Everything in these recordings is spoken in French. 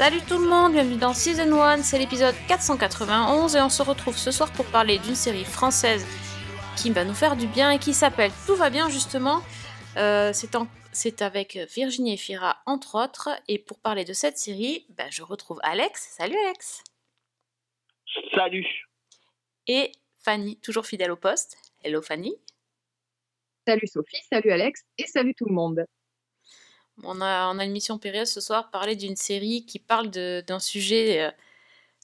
Salut tout le monde, bienvenue dans Season 1, c'est l'épisode 491 et on se retrouve ce soir pour parler d'une série française qui va nous faire du bien et qui s'appelle Tout va bien justement. Euh, c'est avec Virginie Efira entre autres et pour parler de cette série, ben, je retrouve Alex. Salut Alex Salut. Et Fanny, toujours fidèle au poste. Hello Fanny. Salut Sophie, salut Alex et salut tout le monde. On a, on a une mission périlleuse ce soir, parler d'une série qui parle d'un sujet euh,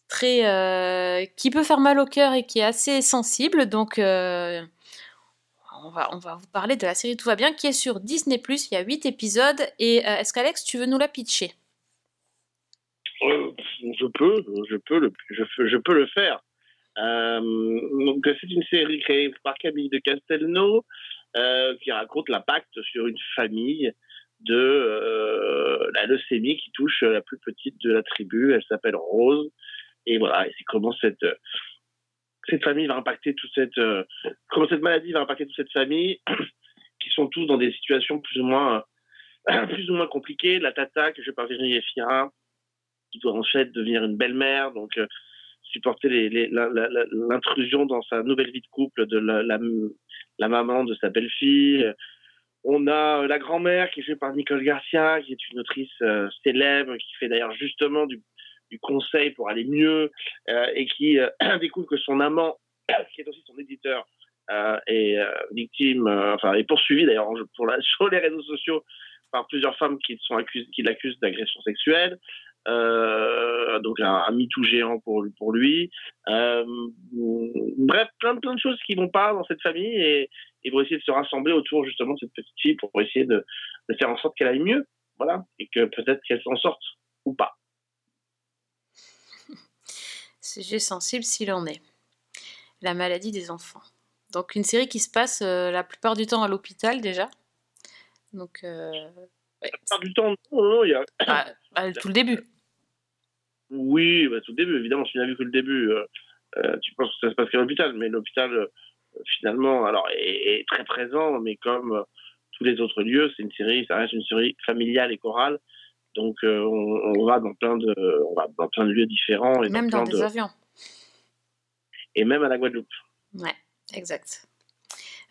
très euh, qui peut faire mal au cœur et qui est assez sensible. Donc, euh, on, va, vous parler de la série Tout va bien, qui est sur Disney+. Il y a 8 épisodes. Et est-ce qu'Alex, tu veux nous la pitcher? Je peux, je peux le, faire. C'est une série créée par Camille de Castelnau qui raconte l'impact sur une famille de euh, la leucémie qui touche la plus petite de la tribu. Elle s'appelle Rose. Et voilà, et c'est comment cette cette famille va impacter toute cette euh, comment cette maladie va impacter toute cette famille qui sont tous dans des situations plus ou moins euh, plus ou moins compliquées. La tata que je par Virginie Efira qui doit en fait devenir une belle-mère, donc euh, supporter l'intrusion dans sa nouvelle vie de couple de la, la maman de sa belle-fille. On a euh, la grand-mère qui est jouée par Nicole Garcia, qui est une autrice euh, célèbre, qui fait d'ailleurs justement du, conseil pour aller mieux, euh, et qui découvre que son amant, qui est aussi son éditeur, est victime, enfin est poursuivi d'ailleurs sur les réseaux sociaux par plusieurs femmes qui qui l'accusent d'agression sexuelle. Donc un, un MeToo géant pour, lui. Bref, plein, plein de choses qui vont pas dans cette famille et ils vont essayer de se rassembler autour justement de cette petite fille pour essayer de, de faire en sorte qu'elle aille mieux. Voilà. Et que peut-être qu'elle s'en sorte ou pas. Sujet sensible s'il en est. La maladie des enfants. Donc, une série qui se passe euh, la plupart du temps à l'hôpital déjà. Donc, euh, ouais, Par du temps, non, non, il y a... bah, bah, tout le début. Oui, bah, tout le début, évidemment, si tu n'as vu que le début, euh, tu penses que ça se passe qu'à l'hôpital, mais l'hôpital, finalement, alors, est, est très présent, mais comme euh, tous les autres lieux, c'est une série, ça reste une série familiale et chorale, donc euh, on, on va dans plein de, on va dans plein de lieux différents et Même dans des de, avions. et même à la Guadeloupe. Ouais, exact.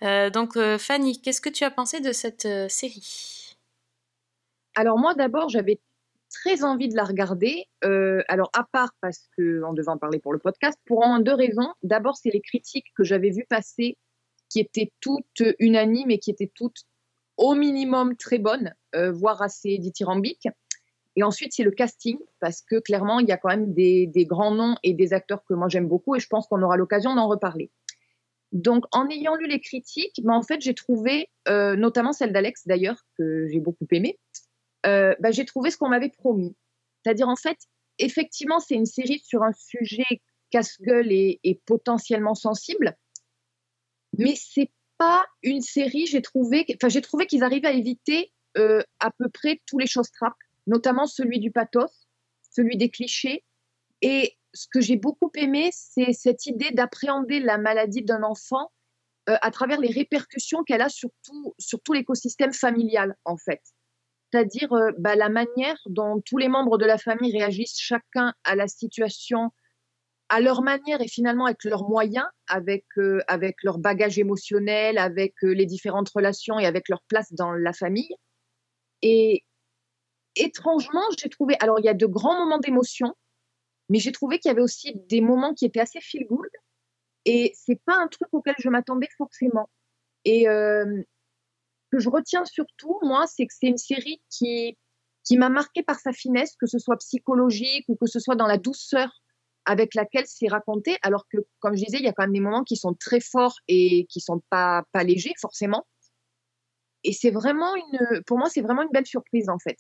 Euh, donc, euh, Fanny, qu'est-ce que tu as pensé de cette euh, série? Alors moi d'abord j'avais très envie de la regarder, euh, alors à part parce qu'on devait en parler pour le podcast, pour moins deux raisons. D'abord c'est les critiques que j'avais vues passer qui étaient toutes unanimes et qui étaient toutes au minimum très bonnes, euh, voire assez dithyrambiques. Et ensuite, c'est le casting, parce que clairement, il y a quand même des, grands noms et des acteurs que moi j'aime beaucoup, et je pense qu'on aura l'occasion d'en reparler. Donc, en ayant lu les critiques, ben, en fait, j'ai trouvé, euh, notamment celle d'Alex d'ailleurs, que j'ai beaucoup aimé, euh, ben, j'ai trouvé ce qu'on m'avait promis. C'est-à-dire, en fait, effectivement, c'est une série sur un sujet casse-gueule et, potentiellement sensible, mais c'est pas une série, j'ai trouvé, enfin, j'ai trouvé qu'ils arrivaient à éviter euh, à peu près tous les choses trappes, notamment celui du pathos, celui des clichés. Et ce que j'ai beaucoup aimé, c'est cette idée d'appréhender la maladie d'un enfant euh, à travers les répercussions qu'elle a sur tout l'écosystème familial, en fait. C'est-à-dire euh, bah, la manière dont tous les membres de la famille réagissent chacun à la situation à leur manière et finalement avec leurs moyens, avec, euh, avec leur bagage émotionnel, avec euh, les différentes relations et avec leur place dans la famille. Et étrangement, j'ai trouvé, alors il y a de grands moments d'émotion, mais j'ai trouvé qu'il y avait aussi des moments qui étaient assez feel good. Et c'est pas un truc auquel je m'attendais forcément. Euh, que je retiens surtout, moi, c'est que c'est une série qui, qui m'a marqué par sa finesse, que ce soit psychologique ou que ce soit dans la douceur avec laquelle c'est raconté, alors que, comme je disais, il y a quand même des moments qui sont très forts et qui sont pas, pas légers, forcément. Et c'est vraiment une, pour moi, c'est vraiment une belle surprise, en fait.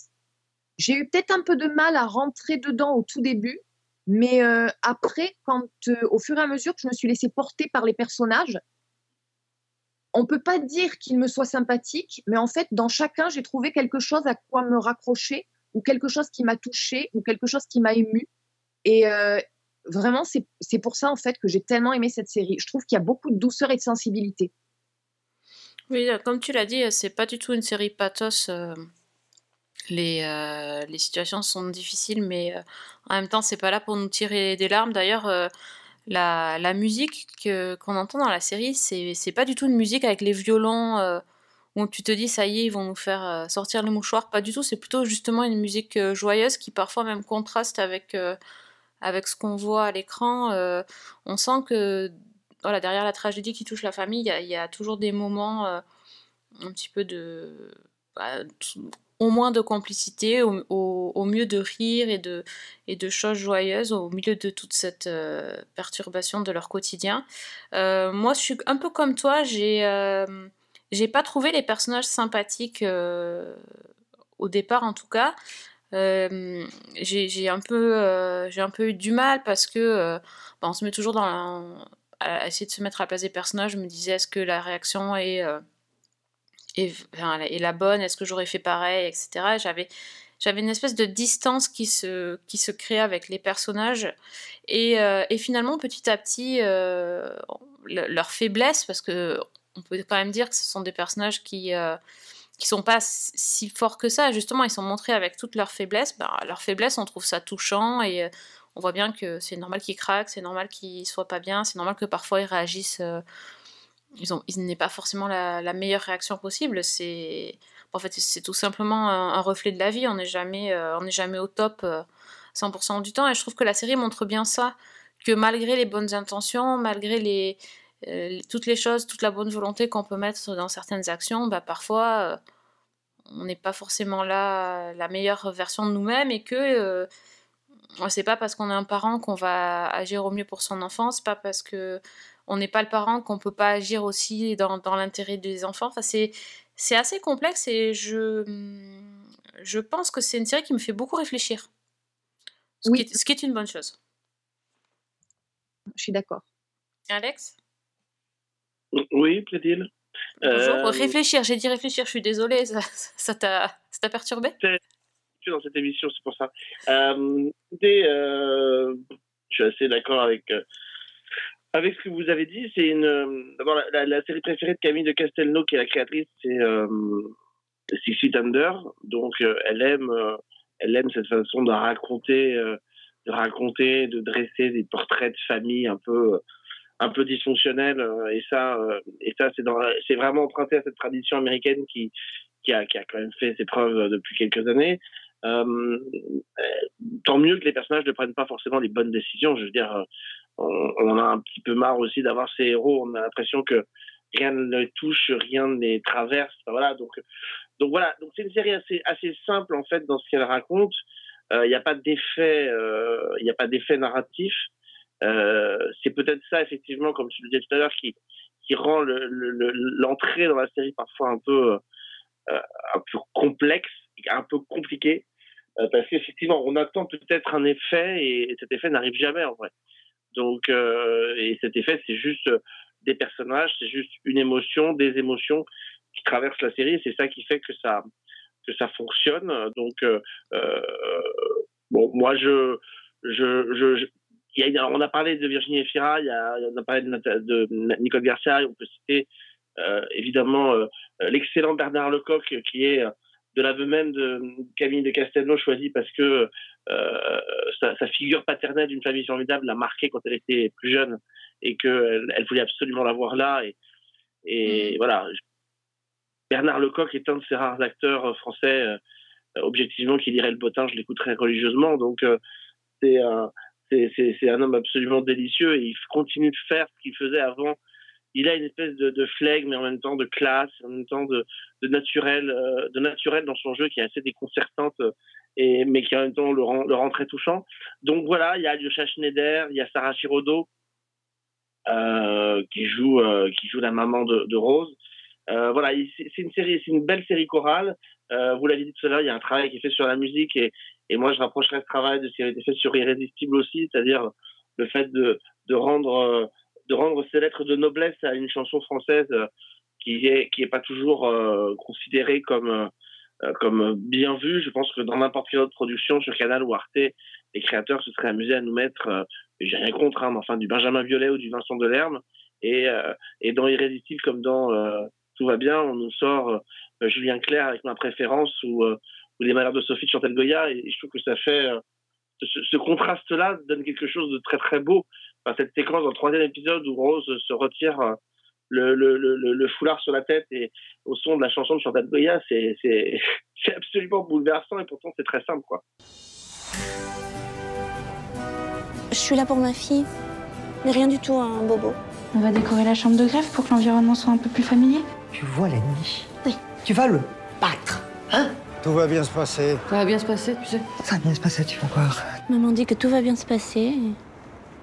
J'ai eu peut-être un peu de mal à rentrer dedans au tout début, mais euh, après, quand, euh, au fur et à mesure que je me suis laissée porter par les personnages, on peut pas dire qu'ils me soient sympathiques, mais en fait, dans chacun, j'ai trouvé quelque chose à quoi me raccrocher, ou quelque chose qui m'a touchée, ou quelque chose qui m'a ému. Et, euh, vraiment, c'est pour ça en fait que j'ai tellement aimé cette série. Je trouve qu'il y a beaucoup de douceur et de sensibilité. Oui, comme tu l'as dit, c'est pas du tout une série pathos. Les, les, situations sont difficiles, mais en même temps, c'est pas là pour nous tirer des larmes. D'ailleurs, la, musique qu'on entend dans la série, c'est pas du tout une musique avec les violons où tu te dis ça y est, ils vont nous faire euh, sortir le mouchoir. Pas du tout, c'est plutôt justement une musique euh, joyeuse qui parfois même contraste avec, euh, avec ce qu'on voit à l'écran. on sent que voilà, derrière la tragédie qui touche la famille, il y, a toujours des moments un petit peu de. Bah, au moins de complicité, au, au, mieux de rire et de, et de choses joyeuses au milieu de toute cette perturbation de leur quotidien. moi, je suis un peu comme toi, j'ai j'ai pas trouvé les personnages sympathiques euh, au départ, en tout cas. Euh, j'ai un peu euh, un peu eu du mal parce que bah, on se met toujours dans à essayer de se mettre à la place des personnages. Je me disais est-ce que la réaction est est, la bonne Est-ce que j'aurais fait pareil, etc. J'avais j'avais une espèce de distance qui se, qui se crée avec les personnages. Et, et finalement, petit à petit, leur faiblesse, parce que on peut quand même dire que ce sont des personnages qui euh, qui sont pas si forts que ça. Justement, ils sont montrés avec toutes leurs faiblesses. Bah, leurs faiblesses, on trouve ça touchant et euh, on voit bien que c'est normal qu'ils craquent, c'est normal qu'ils soient pas bien, c'est normal que parfois ils réagissent. Euh, ils ont, ils n'aient pas forcément la, meilleure réaction possible. C'est en fait c'est tout simplement un, reflet de la vie. On n'est jamais on n'est jamais au top 100% du temps. Et je trouve que la série montre bien ça que malgré les bonnes intentions, malgré euh, toutes les choses, toute la bonne volonté qu'on peut mettre dans certaines actions, bah, parfois euh, on n'est pas forcément là la meilleure version de nous-mêmes et que euh, c'est pas parce qu'on est un parent qu'on va agir au mieux pour son enfant, c'est pas parce que on n'est pas le parent qu'on peut pas agir aussi dans, dans l'intérêt des enfants. Enfin, c'est, c'est assez complexe et je, je pense que c'est une série qui me fait beaucoup réfléchir. Ce, qui, est, ce qui est une bonne chose. Je suis d'accord. Alex? Oui, plaît-il Bonjour, euh, réfléchir, j'ai dit réfléchir, je suis désolée, ça t'a perturbé dans cette émission, c'est pour ça. Euh, euh, je suis assez d'accord avec, avec ce que vous avez dit. C'est une. D'abord, la, série préférée de Camille de Castelnau, qui est la créatrice, c'est Six Feet Under. Donc, elle aime, elle aime cette façon de raconter, de raconter, de dresser des portraits de famille un peu un peu dysfonctionnel euh, et ça euh, et ça c'est vraiment emprunté à cette tradition américaine qui qui a, qui a quand même fait ses preuves depuis quelques années euh, tant mieux que les personnages ne prennent pas forcément les bonnes décisions je veux dire on, on a un petit peu marre aussi d'avoir ces héros. On a l'impression que rien ne les touche rien ne les traverse. Voilà. Donc donc voilà. Donc c'est une série assez assez simple en fait dans ce qu'elle raconte. Il n'y a pas d'effet il n'y a pas d'effet narratif. Euh, c'est peut-être ça, effectivement, comme tu le disais tout à l'heure, qui, qui rend l'entrée le, dans la série parfois un peu, euh, un peu complexe, un peu compliqué, euh, parce qu'effectivement, on attend peut-être un effet et, cet effet n'arrive jamais en vrai. Donc, et cet effet, c'est juste des personnages, c'est juste une émotion, des émotions qui traversent la série. C'est ça qui fait que ça que ça fonctionne. Donc, bon, moi, je, je, on a parlé de Virginie Efira, il y a, on a parlé de, Nicole Garcia, on peut citer euh, évidemment euh, l'excellent Bernard Lecoq qui est de l'aveu même de Camille de Castelnau choisi parce que euh, sa, figure paternelle d'une famille formidable l'a marqué quand elle était plus jeune et qu'elle elle voulait absolument la voir là. Et, et mm. voilà, Bernard Lecoq est un de ces rares acteurs français, objectivement, qui lirait le bottin, je l'écouterai religieusement. Donc, c'est un c'est un homme absolument délicieux et il continue de faire ce qu'il faisait avant. Il a une espèce de, de flegme, mais en même temps de classe, en même temps de, naturel, euh, de naturel dans son jeu qui est assez déconcertante, et, mais qui en même temps le rend, le rend très touchant. Donc voilà, il y a Alyosha Schneider, il y a Sarah Chirodo euh, qui joue euh, qui joue la maman de, Rose. Euh, voilà, c'est une série, c'est une belle série chorale. Euh, vous l'avez dit tout à l'heure, il y a un travail qui est fait sur la musique et, et moi je rapprocherais ce travail de ce qui a été fait sur Irrésistible aussi, c'est-à-dire le fait de, de rendre de rendre ces lettres de noblesse à une chanson française euh, qui est qui est pas toujours euh, considérée comme euh, comme bien vue. Je pense que dans n'importe quelle autre production sur Canal ou Arte, les créateurs se seraient amusés à nous mettre, j'ai rien contre, hein, mais enfin du Benjamin Violet ou du Vincent Delerme, et, et dans Irrésistible comme dans Tout va bien, on nous sort Julien Clerc avec ma préférence ou, ou Les Malheurs de Sophie de Chantal Goya, et, je trouve que ça fait ce, ce contraste-là donne quelque chose de très très beau. Enfin, cette séquence dans le troisième épisode où Rose se retire euh, le, le, le, le foulard sur la tête et au son de la chanson de Chantal Goya, c'est c'est c'est absolument bouleversant et pourtant c'est très simple quoi. Je suis là pour ma fille, mais rien du tout un bobo. On va décorer la chambre de greffe pour que l'environnement soit un peu plus familier. Tu vois l'ennemi Oui. Tu vas le battre, hein? Tout va bien se passer. Ça va bien se passer, tu sais. Ça va bien se passer, tu vas voir. Maman dit que tout va bien se passer, et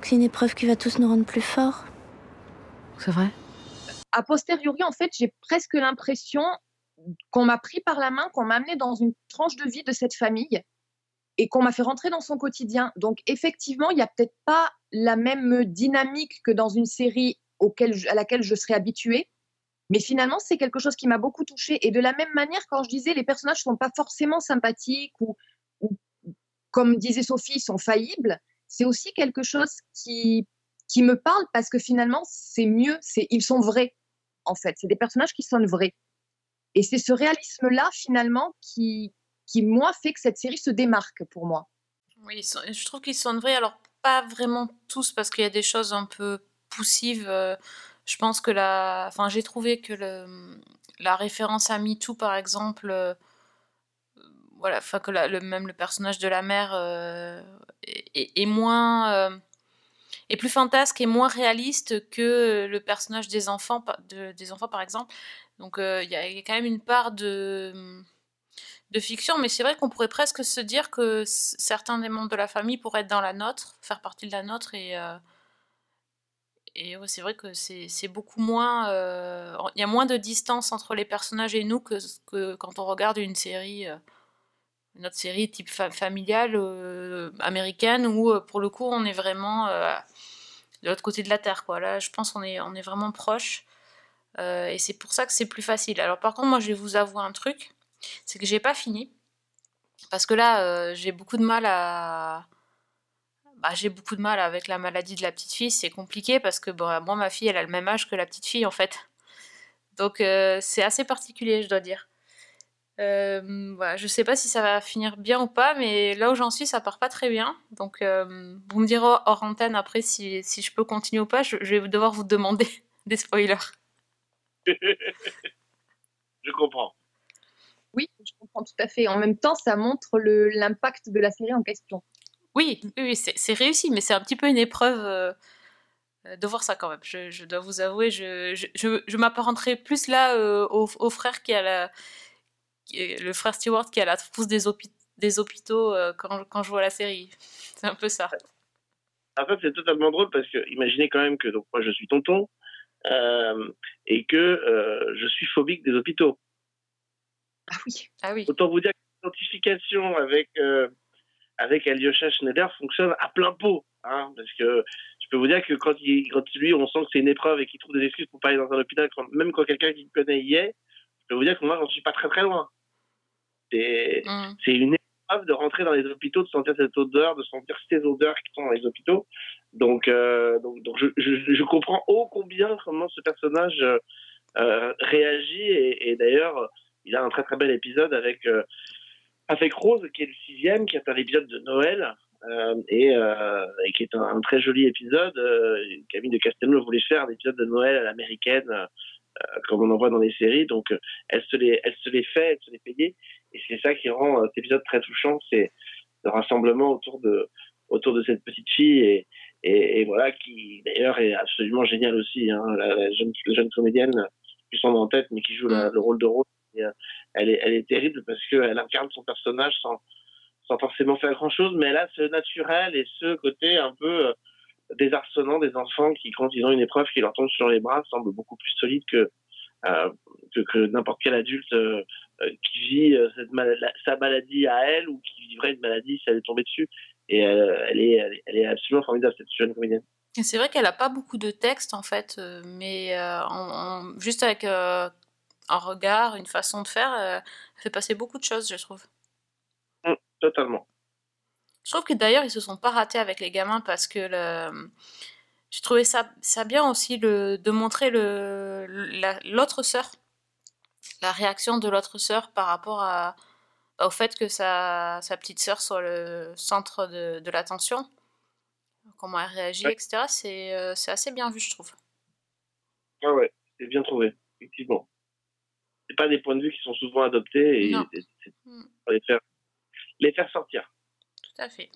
c'est une épreuve qui va tous nous rendre plus forts. C'est vrai. A posteriori, en fait, j'ai presque l'impression qu'on m'a pris par la main, qu'on m'a amené dans une tranche de vie de cette famille et qu'on m'a fait rentrer dans son quotidien. Donc, effectivement, il n'y a peut-être pas la même dynamique que dans une série auquel je- à laquelle je serais habituée. Mais finalement, c'est quelque chose qui m'a beaucoup touchée. Et de la même manière, quand je disais les personnages ne sont pas forcément sympathiques ou, ou, comme disait Sophie, sont faillibles, c'est aussi quelque chose qui, qui me parle parce que finalement, c'est mieux, c'est, ils sont vrais, en fait. C'est des personnages qui sonnent vrais. Et c'est ce réalisme-là, finalement, qui, qui, moi, fait que cette série se démarque pour moi. Oui, je trouve qu'ils sont vrais. Alors, pas vraiment tous, parce qu'il y a des choses un peu poussives. euh, je pense que la. Enfin, j'ai trouvé que la référence à MeToo, par exemple. Voilà, enfin, que le, même le personnage de la mère euh, est, moins. euh, est plus fantasque et moins réaliste que le personnage des enfants, des enfants par exemple. Donc, euh, il y, a quand même une part de de fiction, mais c'est vrai qu'on pourrait presque se dire que certains des membres de la famille pourraient être dans la nôtre, faire partie de la nôtre, et, et c'est vrai que c'est beaucoup moins... Il y a moins de distance entre les personnages et nous que, quand on regarde une série, une série type fa- familiale euh, américaine, où euh, pour le coup on est vraiment euh, de l'autre côté de la Terre. Quoi. Là, je pense qu'on est, on est vraiment proche. et c'est pour ça que c'est plus facile. Alors par contre, moi je vais vous avouer un truc c'est que j'ai pas fini. Parce que là, j'ai beaucoup de mal à. Bah, j'ai beaucoup de mal avec la maladie de la petite fille. C'est compliqué parce que bon, moi, ma fille, elle a le même âge que la petite fille, en fait. Donc, c'est assez particulier, je dois dire. Euh, voilà, je sais pas si ça va finir bien ou pas, mais là où j'en suis, ça part pas très bien. Donc, euh, vous me direz hors antenne après si, si je peux continuer ou pas. Je, je vais devoir vous demander des spoilers. Je comprends. Oui, je comprends tout à fait. En même temps, ça montre l'impact de la série en question. Oui, oui, oui, c'est réussi, mais c'est un petit peu une épreuve euh, de voir ça quand même. Je, je dois vous avouer, je, je, je, je m'apparenterai plus là euh, au, au frère qui a la, le frère Stewart qui a la trousse des, hôpi- des hôpitaux euh, quand, quand je vois la série. C'est un peu ça. En fait, c'est totalement drôle parce que imaginez quand même que donc moi je suis tonton euh, et que euh, je suis phobique des hôpitaux. Ah oui. Ah oui. Autant vous dire que l'identification avec euh, avec Alyosha Schneider fonctionne à plein pot, hein, parce que je peux vous dire que quand, il, quand lui, on sent que c'est une épreuve et qu'il trouve des excuses pour pas aller dans un hôpital, quand- même quand quelqu'un qui le connaît y est, je peux vous dire que moi, j'en suis pas très très loin. C'est Mm. c'est une épreuve de rentrer dans les hôpitaux, de sentir cette odeur, de sentir ces odeurs qui sont dans les hôpitaux. Donc, euh, donc, donc je, je, je comprends ô combien comment ce personnage euh, euh, réagit. Et, et d'ailleurs, il a un très très bel épisode avec, euh, avec Rose, qui est le sixième, qui est un épisode de Noël. euh, et, euh, et qui est un, un très joli épisode. Euh, Camille de Castelnau voulait faire un épisode de Noël à l'américaine, comme on en voit dans les séries. Donc, euh, elle se les, elle se les fait, elle se les payait. Et c'est ça qui rend euh, cet épisode très touchant, c'est le rassemblement autour de, autour de cette petite fille et, et, et voilà, qui d'ailleurs est absolument géniale aussi, hein, la, la jeune, la jeune comédienne, son nom en tête, mais qui joue la- le rôle de Rose. Et, euh, elle, est, elle est terrible parce qu'elle incarne son personnage sans, sans forcément faire grand chose, mais elle a ce naturel et ce côté un peu euh, désarçonnant des enfants qui, quand ils ont une épreuve qui leur tombe sur les bras, semblent beaucoup plus solides que, euh, que, que n'importe quel adulte euh, euh, qui vit cette mal- sa maladie à elle ou qui vivrait une maladie si elle est tombée dessus. Et elle, est, elle, est, elle est absolument formidable, cette jeune comédienne. C'est vrai qu'elle a pas beaucoup de texte en fait, mais juste avec un regard, une façon de faire, elle fait passer beaucoup de choses, je trouve. Hum, totalement. Trouve que d'ailleurs, ils se sont pas ratés avec les gamins parce que le... j'ai trouvé ça, ça bien aussi le, de montrer le, la- l'autre sœur, la réaction de l'autre sœur par rapport à, au fait que sa, sa petite sœur soit le centre de, de l'attention. Comment elle réagit, Ouais. etc. C'est, euh, c'est assez bien vu, je trouve. Ah ouais, c'est bien trouvé, effectivement. C'est pas des points de vue qui sont souvent adoptés et c'est- c'est- Mm. faut les faire, les faire sortir. Tout à fait.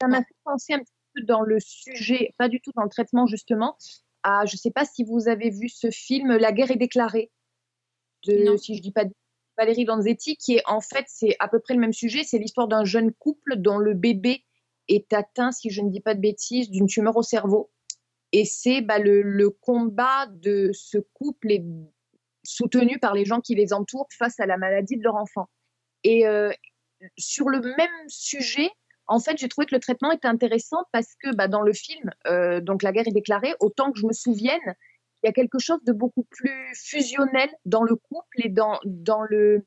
Ça m'a fait penser un petit peu dans le sujet, pas du tout dans le traitement justement, à, je ne sais pas si vous avez vu ce film La guerre est déclarée, de, Non. si je dis pas de Valérie Lanzetti, qui est en fait, c'est à peu près le même sujet, c'est l'histoire d'un jeune couple dont le bébé est atteint, si je ne dis pas de bêtises, d'une tumeur au cerveau. Et c'est bah, le, le combat de ce couple est soutenu par les gens qui les entourent face à la maladie de leur enfant. Et euh, sur le même sujet, en fait, j'ai trouvé que le traitement était intéressant parce que bah, dans le film, euh, donc la guerre est déclarée, autant que je me souvienne, il y a quelque chose de beaucoup plus fusionnel dans le couple et dans, dans le,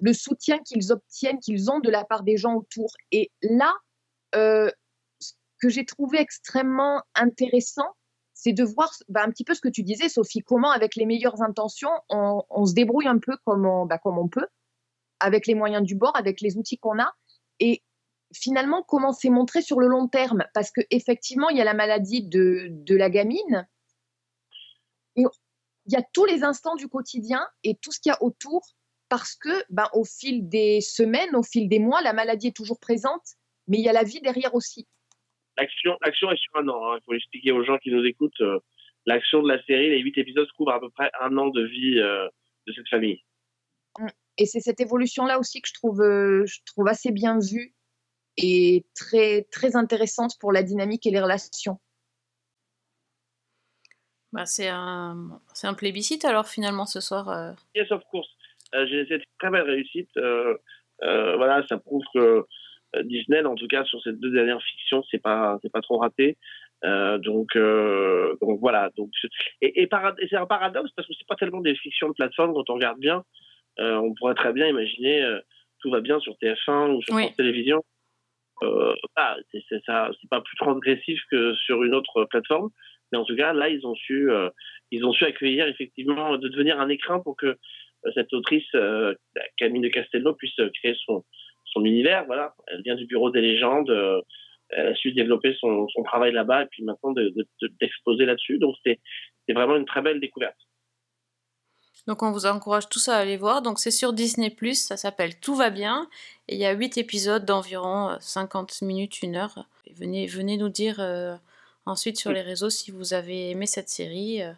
le soutien qu'ils obtiennent, qu'ils ont de la part des gens autour. Et là, euh, ce que j'ai trouvé extrêmement intéressant, c'est de voir bah, un petit peu ce que tu disais, Sophie, comment avec les meilleures intentions, on, on se débrouille un peu comme on, bah, comme on peut, avec les moyens du bord, avec les outils qu'on a. Et finalement, comment c'est montré sur le long terme? Parce qu'effectivement, il y a la maladie de, de la gamine. Il y a tous les instants du quotidien et tout ce qu'il y a autour, parce que ben, au fil des semaines, au fil des mois, la maladie est toujours présente, mais il y a la vie derrière aussi. L'action, l'action est sur un an. hein. Il faut expliquer aux gens qui nous écoutent. euh, l'action de la série, les huit épisodes couvrent à peu près un an de vie euh, de cette famille. Et c'est cette évolution-là aussi que je trouve, euh, je trouve assez bien vue et très, très intéressante pour la dynamique et les relations. Bah, c'est un, c'est un plébiscite alors finalement ce soir. euh. Yes, of course. Euh, j'ai cette très belle réussite. Euh, euh, voilà, ça prouve que Disney, en tout cas sur ces deux dernières fictions, c'est pas c'est pas trop raté. Euh, donc euh, donc voilà. Donc et, et c'est un paradoxe parce que c'est pas tellement des fictions de plateforme quand on regarde bien. Euh, on pourrait très bien imaginer euh, tout va bien sur TF1 ou sur Oui. France Télévisions. Euh, bah, c'est c'est ça, c'est pas plus transgressif que sur une autre plateforme. Mais en tout cas, là, ils ont su, euh, ils ont su accueillir effectivement, de devenir un écrin pour que euh, cette autrice, euh, Camille de Castelnau, puisse créer son, son univers. Voilà, elle vient du bureau des légendes. euh, elle a su développer son, son travail là-bas et puis maintenant de- de- de- d'exposer là-dessus. Donc c'est c'est vraiment une très belle découverte. Donc on vous encourage tous à aller voir. Donc c'est sur Disney+, ça s'appelle Tout va bien. Et il y a 8 épisodes d'environ euh, 50 minutes, 1 heure. Et venez, venez nous dire euh, ensuite sur les réseaux si vous avez aimé cette série. Euh,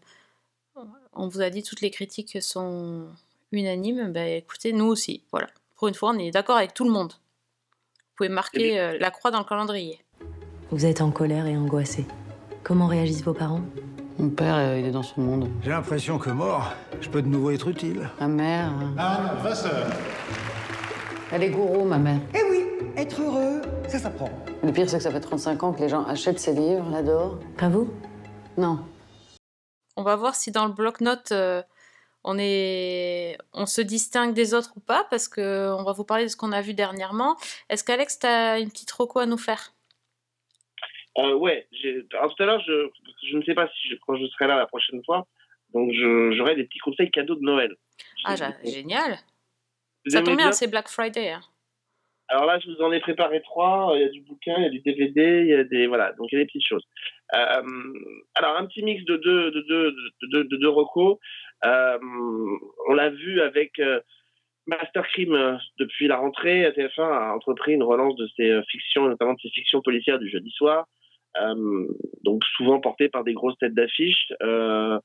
On vous a dit toutes les critiques sont unanimes. Ben écoutez, nous aussi. Voilà. Pour une fois, on est d'accord avec tout le monde. Vous pouvez marquer euh, la croix dans le calendrier. Vous êtes en colère et angoissé. Comment réagissent vos parents? Mon père, euh, il est dans son monde. J'ai l'impression que mort, je peux de nouveau être utile. Ma mère, euh, Anne, Vasseur. elle est gourou, ma mère. Eh oui, être heureux, ça s'apprend. Le pire, c'est que ça fait 35 ans que les gens achètent ses livres, l'adorent. Pas vous? Non. On va voir si dans le bloc-notes euh, on est, on se distingue des autres ou pas, parce que on va vous parler de ce qu'on a vu dernièrement. Est-ce qu'Alex, t'as une petite reco à nous faire? Euh, ouais, alors tout à l'heure, je, je ne sais pas si je, quand je serai là la prochaine fois, donc j'aurai des petits conseils cadeaux de Noël. Ah, génial. Vous Ça tombe bien, c'est Black Friday. hein. Alors là, je vous en ai préparé trois. Il y a du bouquin, il y a du DVD, il y a des voilà, donc il y a des petites choses. Euh, alors un petit mix de deux de deux de deux de deux recos. Euh, on l'a vu avec euh, Master Crime euh, depuis la rentrée. TF1 a entrepris une relance de ses euh, fictions, notamment de ses fictions policières du jeudi soir. Euh, donc souvent portées par des grosses têtes d'affiche. Euh,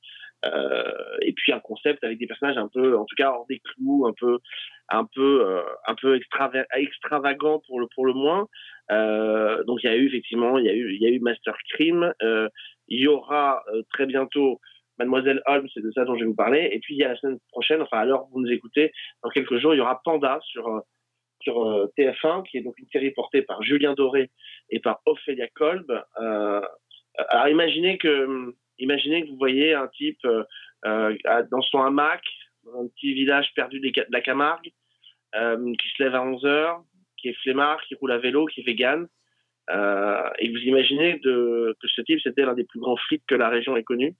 euh, et puis un concept avec des personnages un peu, en tout cas hors des clous, un peu, un peu, un peu extrava- extravagant pour le pour le moins. Donc il y a eu effectivement, il y a eu, il y a eu Master Crime. Il y aura très bientôt Mademoiselle Holmes, c'est de ça dont je vais vous parler. Et puis il y a la semaine prochaine, enfin à l'heure où vous nous écoutez, dans quelques jours, il y aura Panda sur sur euh, TF1, qui est donc une série portée par Julien Doré et par Ophélia Kolb. Euh, alors imaginez que imaginez que vous voyez un type euh, dans son hamac, dans un petit village perdu de la Camargue, euh, qui se lève à 11 heures, qui est flemmard, qui roule à vélo, qui est vegan. Euh, et vous imaginez de, que ce type, c'était l'un des plus grands flics que la région ait connu.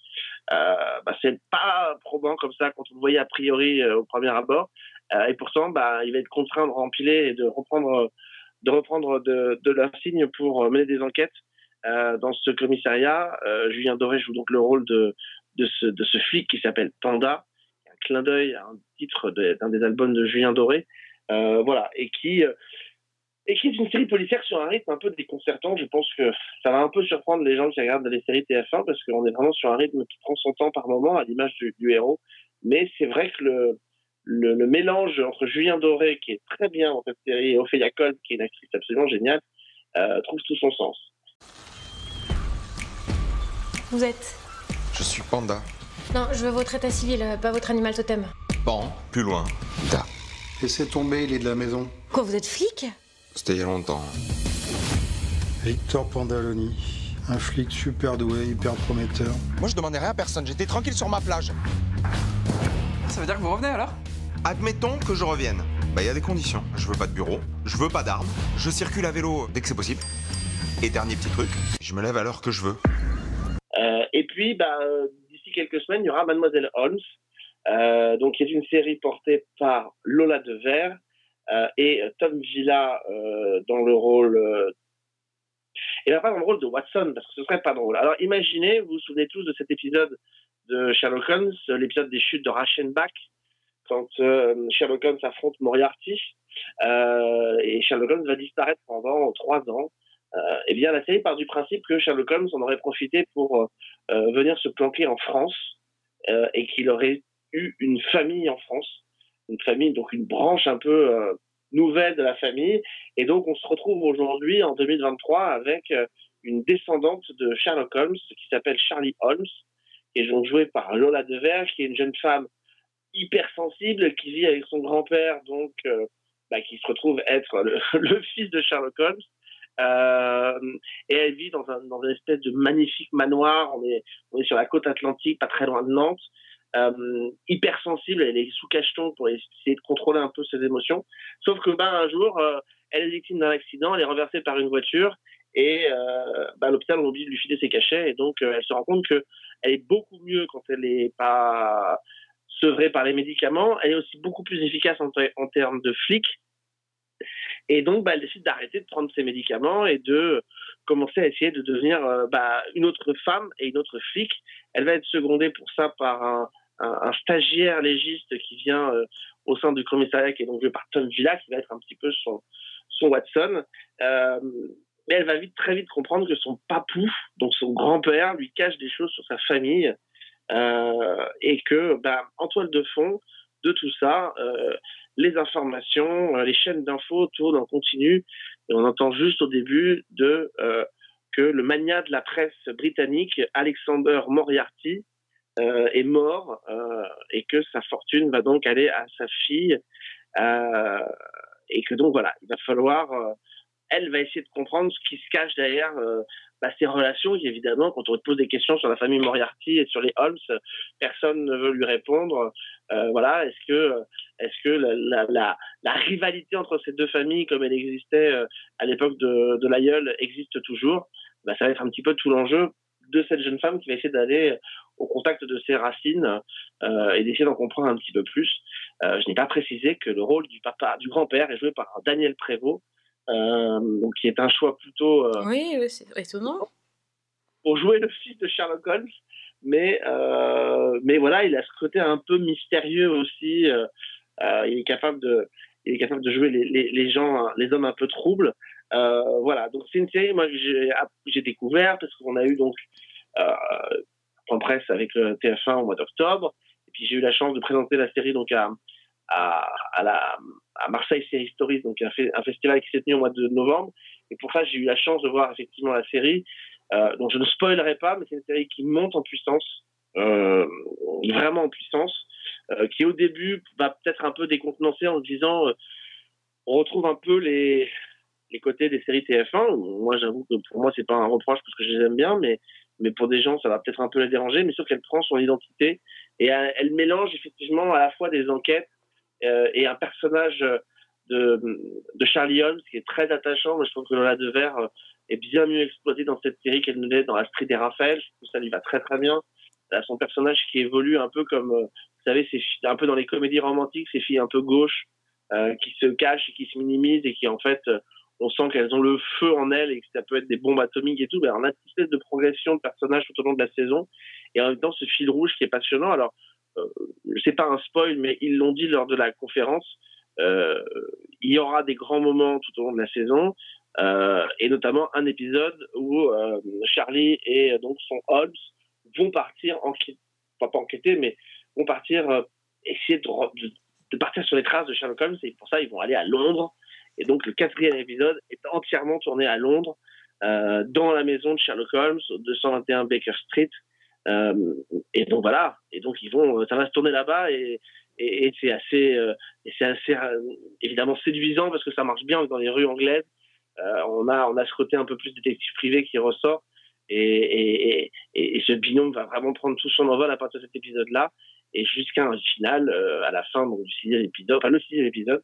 Euh, bah, c'est pas probant comme ça quand on le voyait a priori au premier abord. Et pourtant, bah, il va être contraint de rempiler et de reprendre, de reprendre de, l'insigne pour mener des enquêtes euh, dans ce commissariat. Euh, Julien Doré joue donc le rôle de, ce, flic qui s'appelle Panda. Un clin d'œil à un titre d'un des albums de Julien Doré. Euh, voilà, et qui, euh, est une série policière sur un rythme un peu déconcertant. Je pense que ça va un peu surprendre les gens qui regardent les séries TF1 parce qu'on est vraiment sur un rythme qui prend son temps par moment à l'image du héros. Mais c'est vrai que le, le, le mélange entre Julien Doré, qui est très bien dans cette série, et Ophélia Kolb, qui est une actrice absolument géniale, euh, trouve tout son sens. Vous êtes Je suis Panda. Non, je veux votre état civil, euh, pas votre animal totem. Pan, plus loin. Da. Laissez tomber, il est de la maison. Quoi, vous êtes flic? C'était il y a longtemps. Victor Pandaloni, un flic super doué, hyper prometteur. Moi, je demandais rien à personne. J'étais tranquille sur ma plage. Ça veut dire que vous revenez alors? Admettons que je revienne. Bah, il y a des conditions. Je veux pas de bureau, je veux pas d'armes, je circule à vélo dès que c'est possible. Et dernier petit truc, je me lève à l'heure que je veux. Euh, et puis, bah, d'ici quelques semaines, il y aura Mademoiselle Holmes, euh, donc qui est une série portée par Lola Dever euh, et Tom Villa euh, dans le rôle. Et là, pas dans le rôle de Watson, parce que ce serait pas drôle. Alors, imaginez, vous vous souvenez tous de cet épisode de Sherlock Holmes, l'épisode des chutes de Rachenbach, quand euh, Sherlock Holmes affronte Moriarty, euh, et Sherlock Holmes va disparaître pendant trois ans. Euh, eh bien, la série part du principe que Sherlock Holmes en aurait profité pour venir se planquer en France et qu'il aurait eu une famille en France, une famille, donc une branche un peu nouvelle de la famille. Et donc, on se retrouve aujourd'hui, en 2023, avec une descendante de Sherlock Holmes qui s'appelle Charlie Holmes, qui est jouée par Lola Deverge, qui est une jeune femme hypersensible qui vit avec son grand-père, donc euh, bah, qui se retrouve être le, fils de Sherlock Holmes. Euh, et elle vit dans, un, dans une espèce de magnifique manoir. On est, on est sur la côte atlantique, pas très loin de Nantes. Euh, hypersensible, elle est sous cacheton pour essayer de contrôler un peu ses émotions. Sauf que bah, un jour, euh, elle est victime d'un accident, elle est renversée par une voiture et euh, bah, l'hôpital on oublie de lui filer ses cachets et donc euh, elle se rend compte que elle est beaucoup mieux quand elle n'est pas sevrée par les médicaments. Elle est aussi beaucoup plus efficace en, ter- en termes de flic. Et donc, bah, elle décide d'arrêter de prendre ses médicaments et de commencer à essayer de devenir euh, bah, une autre femme et une autre flic. Elle va être secondée pour ça par un, stagiaire légiste qui vient euh, au sein du commissariat, qui est donc joué par Tom Villa, qui va être un petit peu son, son Watson. Euh, mais elle va vite, très vite comprendre que son papou, donc son grand-père, lui cache des choses sur sa famille euh, et que, bah, en toile de fond de tout ça, euh, les informations, euh, les chaînes d'infos tournent en continu. Et on entend juste au début de euh, que le magnat de la presse britannique, Alexander Moriarty, euh, est mort euh, et que sa fortune va donc aller à sa fille. Euh, et que donc voilà, il va falloir. Elle va essayer de comprendre ce qui se cache derrière euh, bah, ces relations. Et évidemment, quand on te pose des questions sur la famille Moriarty et sur les Holmes, personne ne veut lui répondre. Euh, voilà, est-ce que, est-ce que la, rivalité entre ces deux familles, comme elle existait euh, à l'époque de, de l'aïeul, existe toujours? Bah, Ça va être un petit peu tout l'enjeu de cette jeune femme qui va essayer d'aller au contact de ses racines et d'essayer d'en comprendre un petit peu plus. Je n'ai pas précisé que le rôle du du grand-père, est joué par Daniel Prévost, donc qui est un choix plutôt euh, Oui, oui, c'est étonnant. pour jouer le fils de Sherlock Holmes, mais euh, mais voilà, il a ce côté un peu mystérieux aussi. euh, euh, il est capable de il est capable de jouer les, les, les gens, les hommes un peu troubles. Euh, voilà, donc c'est une série moi que j'ai j'ai découvert parce qu'on a eu donc euh, en presse avec le TF1 au mois d'octobre, et puis j'ai eu la chance de présenter la série donc à à, à la à Marseille Série Stories, donc un, fe- un festival qui s'est tenu au mois de novembre. Et pour ça, j'ai eu la chance de voir effectivement la série. Euh, donc je ne spoilerai pas, mais c'est une série qui monte en puissance, euh, vraiment en puissance, euh, qui au début va peut-être un peu décontenancée en se disant, euh, on retrouve un peu les les côtés des séries TF1. Moi, j'avoue que pour moi, c'est pas un reproche parce que je les aime bien, mais mais pour des gens, ça va peut-être un peu les déranger. Mais sauf qu'elle prend son identité et elle, elle mélange effectivement à la fois des enquêtes euh, et un personnage de, de Charlie Holmes qui est très attachant. Moi, je trouve que Lola Devers euh, est bien mieux exploitée dans cette série qu'elle ne l'est dans Astrid et Raphaël. Je trouve que ça lui va très très bien. Elle a son personnage qui évolue un peu comme, euh, vous savez, c'est un peu dans les comédies romantiques, ces filles un peu gauches euh, qui se cachent et qui se minimisent et qui en fait, euh, on sent qu'elles ont le feu en elles et que ça peut être des bombes atomiques et tout. Ben, on a une espèce de progression de personnages tout au long de la saison et en même temps ce fil rouge qui est passionnant. Alors, euh, c'est pas un spoil, mais ils l'ont dit lors de la conférence. Euh, il y aura des grands moments tout au long de la saison, euh, et notamment un épisode où euh, Charlie et euh, donc son Holmes vont partir enquêter, pas, pas enquêter, mais vont partir euh, essayer de, de, partir sur les traces de Sherlock Holmes, et pour ça ils vont aller à Londres. Et donc le quatrième épisode est entièrement tourné à Londres, euh, dans la maison de Sherlock Holmes, au 221 Baker Street. Euh, et donc voilà, et donc ils vont, ça va se tourner là-bas et, et, et c'est assez, euh, c'est assez euh, évidemment séduisant parce que ça marche bien dans les rues anglaises. Euh, on a, on a ce côté un peu plus détective privé qui ressort et, et, et, ce binôme va vraiment prendre tout son envol à partir de cet épisode-là et jusqu'à un final euh, à la fin du sixième épisode, enfin le sixième épisode,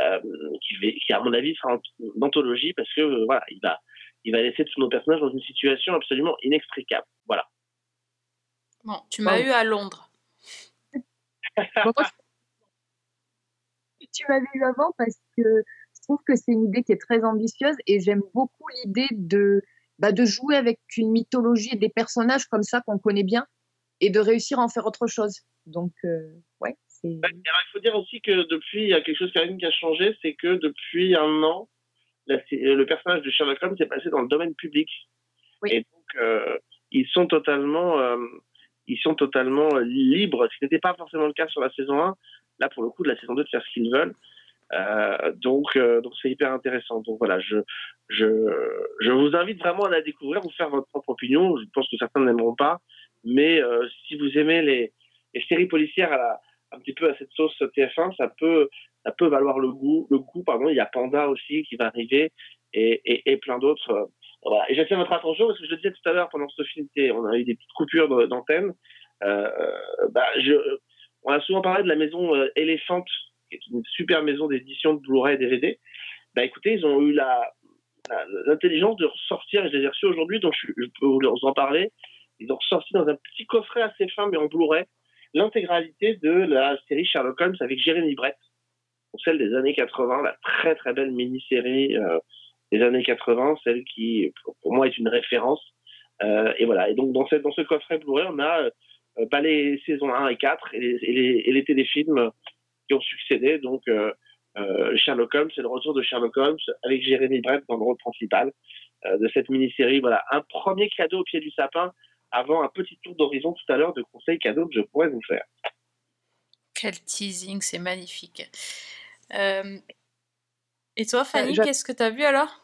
euh, qui, qui à mon avis sera une anthologie parce que euh, voilà, il va, il va laisser tous nos personnages dans une situation absolument inextricable. Voilà. Bon, tu m'as eu à Londres. Tu m'avais eu avant parce que je trouve que c'est une idée qui est très ambitieuse et j'aime beaucoup l'idée de, bah, de jouer avec une mythologie et des personnages comme ça qu'on connaît bien et de réussir à en faire autre chose. Donc, euh, ouais, alors, il faut dire aussi que depuis, il y a quelque chose quand même qui a changé, c'est que depuis un an, la- le personnage de Sherlock Holmes est passé dans le domaine public. Et donc, euh, ils sont totalement, euh, ils sont totalement euh, libres, ce qui n'était pas forcément le cas sur la saison 1. Là, pour le coup, de la saison 2, de faire ce qu'ils veulent. Euh, donc, euh, donc c'est hyper intéressant. Donc voilà, je, je, je vous invite vraiment à la découvrir, vous faire votre propre opinion. Je pense que certains n'aimeront pas, mais euh, si vous aimez les, les séries policières à la, un petit peu à cette sauce TF1, ça peut, ça peut valoir le goût. Le goût, pardon. Il y a Panda aussi qui va arriver et, et, et plein d'autres. Euh, Voilà. Et j'attire votre attention parce que je le disais tout à l'heure pendant ce film, on a eu des petites coupures d'antenne. Euh, bah, je, on a souvent parlé de la maison euh, qui est une super maison d'édition de Blu-ray et DVD. Bah écoutez, ils ont eu la l'intelligence de ressortir, et je les ai reçus aujourd'hui, donc je, peux vous en parler. Ils ont ressorti dans un petit coffret assez fin, mais en Blu-ray, l'intégralité de la série Sherlock Holmes avec Jérémy Brett, celle des années 80, la très très belle mini-série euh, des années 80, celle qui pour, moi est une référence. Euh, et voilà. Et donc dans, cette, dans ce coffret Blu-ray, on a euh, pas les saisons 1 et 4 et les, et les, et les téléfilms qui ont succédé. Donc euh, euh, Sherlock Holmes, c'est le retour de Sherlock Holmes avec Jérémy Brett dans le rôle principal euh, de cette mini-série. Voilà, un premier cadeau au pied du sapin avant un petit tour d'horizon tout à l'heure de conseils cadeaux que je pourrais vous faire. Quel teasing, c'est magnifique. Euh, Et toi, Fanny, qu'est-ce que tu as vu alors?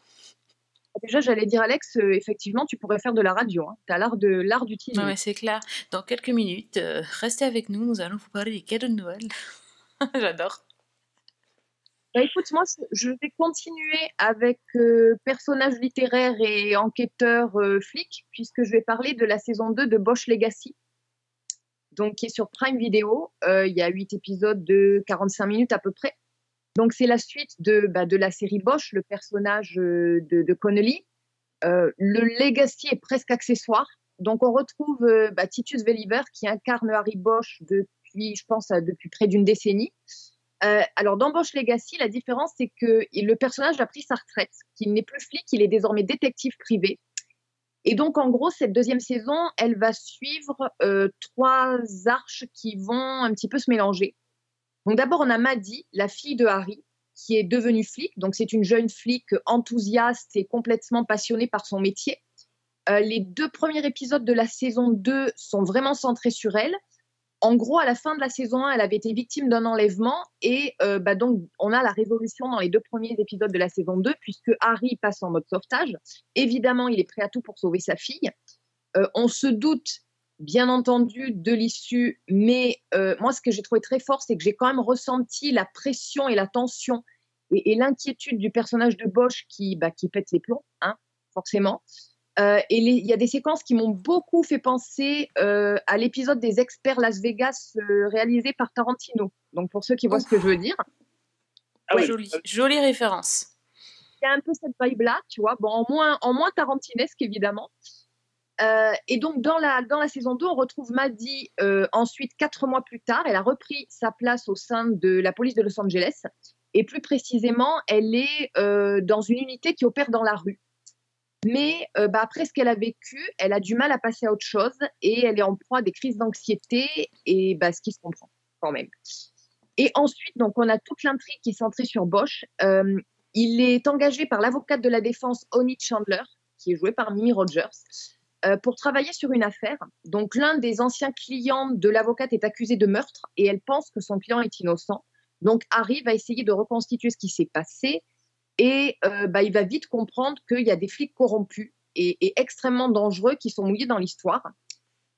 Déjà, j'allais dire, Alex, euh, effectivement, tu pourrais faire de la radio. Hein. Tu as l'art de l'art du teasing. Ouais, c'est clair. Dans quelques minutes, euh, restez avec nous, nous allons vous parler des cadeaux de Noël. J'adore. Bah, écoute, moi, je vais continuer avec euh, personnages littéraires et enquêteurs euh, flics, puisque je vais parler de la saison 2 de Bosch Legacy, donc qui est sur Prime Video. Il y a 8 épisodes de 45 minutes à peu près. Donc, c'est la suite de, bah, de la série Bosch, le personnage euh, de, Connolly. Euh, le Legacy est presque accessoire. Donc, on retrouve euh, bah, Titus Welliver qui incarne Harry Bosch depuis, je pense, depuis près d'une décennie. Alors, dans Bosch Legacy, la différence, c'est que le personnage a pris sa retraite, qu'il n'est plus flic, il est désormais détective privé. Et donc, en gros, cette deuxième saison, elle va suivre trois arches qui vont un petit peu se mélanger. Donc, d'abord, on a Maddie, la fille de Harry, qui est devenue flic. Donc, c'est une jeune flic enthousiaste et complètement passionnée par son métier. Euh, les deux premiers épisodes de la saison 2 sont vraiment centrés sur elle. En gros, à la fin de la saison 1, elle avait été victime d'un enlèvement et euh, bah, donc on a la résolution dans les deux premiers épisodes de la saison 2 puisque Harry passe en mode sauvetage. Évidemment, il est prêt à tout pour sauver sa fille. Euh, on se doute, bien entendu, de l'issue, mais euh, moi, ce que j'ai trouvé très fort, c'est que j'ai quand même ressenti la pression et la tension et, et l'inquiétude du personnage de Bosch qui, bah, qui pète les plombs, hein, forcément. Euh, et il y a des séquences qui m'ont beaucoup fait penser euh, à l'épisode des experts Las Vegas euh, réalisé par Tarantino. Donc pour ceux qui voient ce que je veux dire. Ah oui. Jolie, jolie référence. Il y a un peu cette vibe-là, tu vois. Bon, en moins, en moins tarantinesque, évidemment. Euh, et donc, dans la, dans la saison 2, on retrouve Maddie euh, ensuite, quatre mois plus tard. Elle a repris sa place au sein de la police de Los Angeles. Et plus précisément, elle est euh, dans une unité qui opère dans la rue. Mais bah, après ce qu'elle a vécu, elle a du mal à passer à autre chose et elle est en proie à des crises d'anxiété et bah, ce qui se comprend quand même. Et ensuite, donc, on a toute l'intrigue qui est centrée sur Bosch. Il est engagé par l'avocate de la défense, Oni Chandler, qui est jouée par Mimi Rogers, euh, pour travailler sur une affaire. Donc, l'un des anciens clients de l'avocate est accusé de meurtre et elle pense que son client est innocent. Donc, Harry va essayer de reconstituer ce qui s'est passé et euh, bah, il va vite comprendre qu'il y a des flics corrompus et, extrêmement dangereux qui sont mouillés dans l'histoire.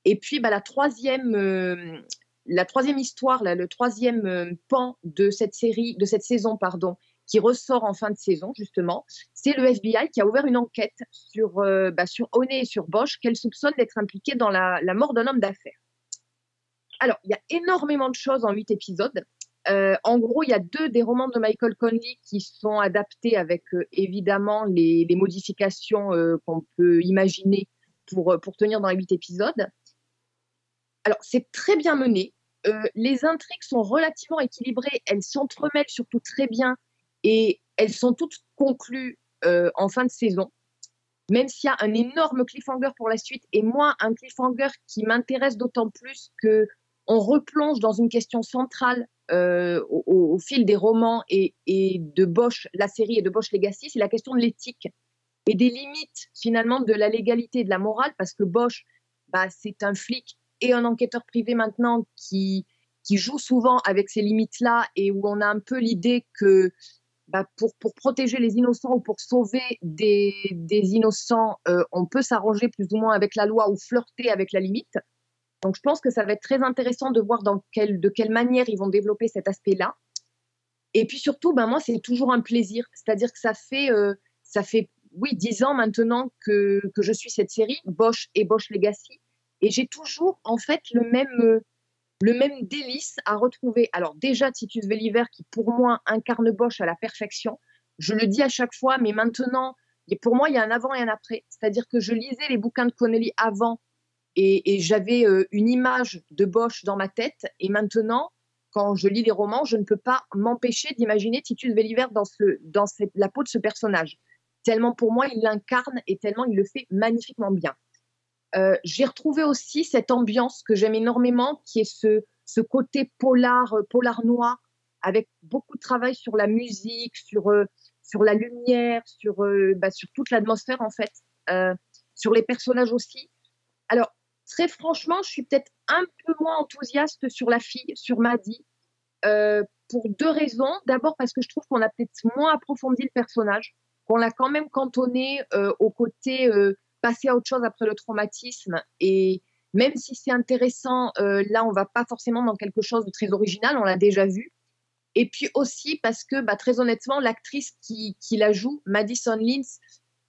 Et puis, bah, la troisième, euh, la troisième histoire, là, le troisième pan de cette série, de cette saison, pardon, qui ressort en fin de saison, justement, c'est le FBI qui a ouvert une enquête sur, euh, bah, sur Honey et sur Bosch, qu'elle soupçonne d'être impliquée dans la, mort d'un homme d'affaires. Alors, il y a énormément de choses en huit épisodes. Euh, en gros, il y a deux des romans de Michael Conley qui sont adaptés avec euh, évidemment les, modifications euh, qu'on peut imaginer pour, pour tenir dans les huit épisodes. Alors, c'est très bien mené. Les intrigues sont relativement équilibrées. Elles s'entremêlent surtout très bien et elles sont toutes conclues euh, en fin de saison. Même s'il y a un énorme cliffhanger pour la suite et moi, un cliffhanger qui m'intéresse d'autant plus que on replonge dans une question centrale euh, au, fil des romans et, et, de Bosch, la série et de Bosch Legacy, c'est la question de l'éthique et des limites finalement de la légalité et de la morale, parce que Bosch, bah, c'est un flic et un enquêteur privé maintenant qui, qui joue souvent avec ces limites-là et où on a un peu l'idée que bah, pour, pour protéger les innocents ou pour sauver des, des innocents, euh, on peut s'arranger plus ou moins avec la loi ou flirter avec la limite. Donc, je pense que ça va être très intéressant de voir dans quelle, de quelle manière ils vont développer cet aspect-là. Et puis surtout, ben moi, c'est toujours un plaisir. C'est-à-dire que ça fait, euh, ça fait, oui, dix ans maintenant que, que je suis cette série, Bosch et Bosch Legacy. Et j'ai toujours, en fait, le même, euh, le même délice à retrouver. Alors, déjà, Titus Welliver, qui pour moi incarne Bosch à la perfection. Je le dis à chaque fois, mais maintenant, pour moi, il y a un avant et un après. C'est-à-dire que je lisais les bouquins de Connelly avant et, j'avais euh, une image de Bosch dans ma tête. Et maintenant, quand je lis les romans, je ne peux pas m'empêcher d'imaginer Titus Welliver dans, dans la peau de ce personnage. Tellement pour moi, il l'incarne et tellement il le fait magnifiquement bien. Euh, J'ai retrouvé aussi cette ambiance que j'aime énormément, qui est ce, côté polar, euh, polar noir, avec beaucoup de travail sur la musique, sur, euh, la lumière, sur, euh, bah, sur toute l'atmosphère en fait, sur les personnages aussi. Alors, très franchement, je suis peut-être un peu moins enthousiaste sur la fille, sur Maddy, pour deux raisons. D'abord parce que je trouve qu'on a peut-être moins approfondi le personnage, qu'on l'a quand même cantonné au côté passer à autre chose après le traumatisme. Et même si c'est intéressant, euh, là, on va pas forcément dans quelque chose de très original, on l'a déjà vu. Et puis aussi parce que, bah, très honnêtement, l'actrice qui, qui la joue, Madison Lins,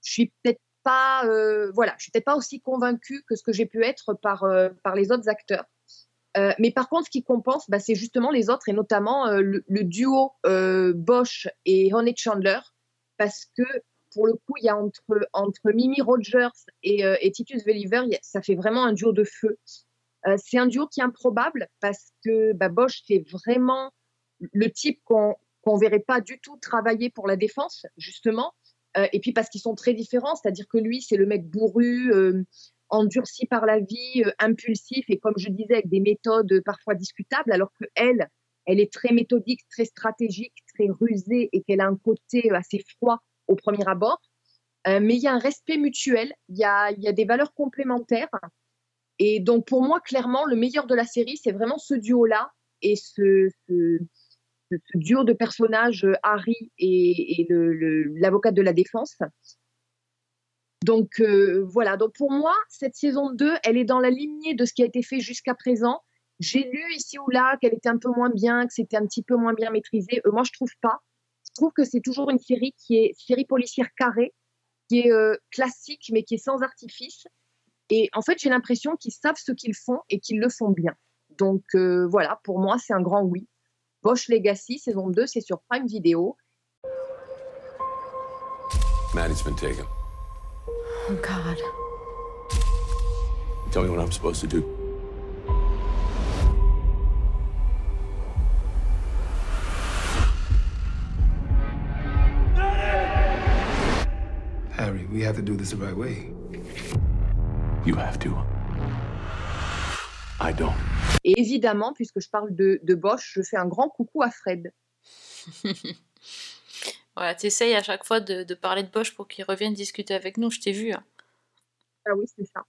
je suis peut-être pas, euh, voilà, je suis peut-être pas aussi convaincue que ce que j'ai pu être par, euh, par les autres acteurs. Mais par contre, ce qui compense, bah, c'est justement les autres et notamment le, le, duo Bosch et Honey Chandler, parce que pour le coup, il y a entre, entre Mimi Rogers et, euh, Titus Welliver, a, ça fait vraiment un duo de feu. Euh, c'est un duo qui est improbable parce que bah, Bosch, c'est vraiment le type qu'on qu'on verrait pas du tout travailler pour la défense, justement. Euh, et puis parce qu'ils sont très différents, c'est-à-dire que lui, c'est le mec bourru, endurci par la vie, impulsif et comme je disais, avec des méthodes parfois discutables, alors que elle, elle est très méthodique, très stratégique, très rusée et qu'elle a un côté assez froid au premier abord. Euh, mais il y a un respect mutuel, il y a, y a des valeurs complémentaires. Et donc pour moi, clairement, le meilleur de la série, c'est vraiment ce duo-là et ce, duo de personnages, euh, Harry et, et l'avocat de la défense. Donc euh, voilà, donc pour moi, cette saison 2, elle est dans la lignée de ce qui a été fait jusqu'à présent. J'ai lu ici ou là qu'elle était un peu moins bien, que c'était un petit peu moins bien maîtrisé. Moi, je trouve pas. Je trouve que c'est toujours une série qui est série policière carrée, qui est euh, classique, mais qui est sans artifice. Et en fait, j'ai l'impression qu'ils savent ce qu'ils font et qu'ils le font bien. Donc euh, voilà, pour moi, c'est un grand oui. Bosch Legacy, saison 2, c'est sur Prime Video. Maddie's been taken. Oh, God. Tell me what I'm supposed to do. Have to do this the right way. You have to. I don't. Et évidemment, puisque je parle de, de Bosch, je fais un grand coucou à Fred. Voilà, t'essayes à chaque fois de, de parler de Bosch pour qu'il revienne discuter avec nous, je t'ai vu. hein. Ah oui, c'est ça.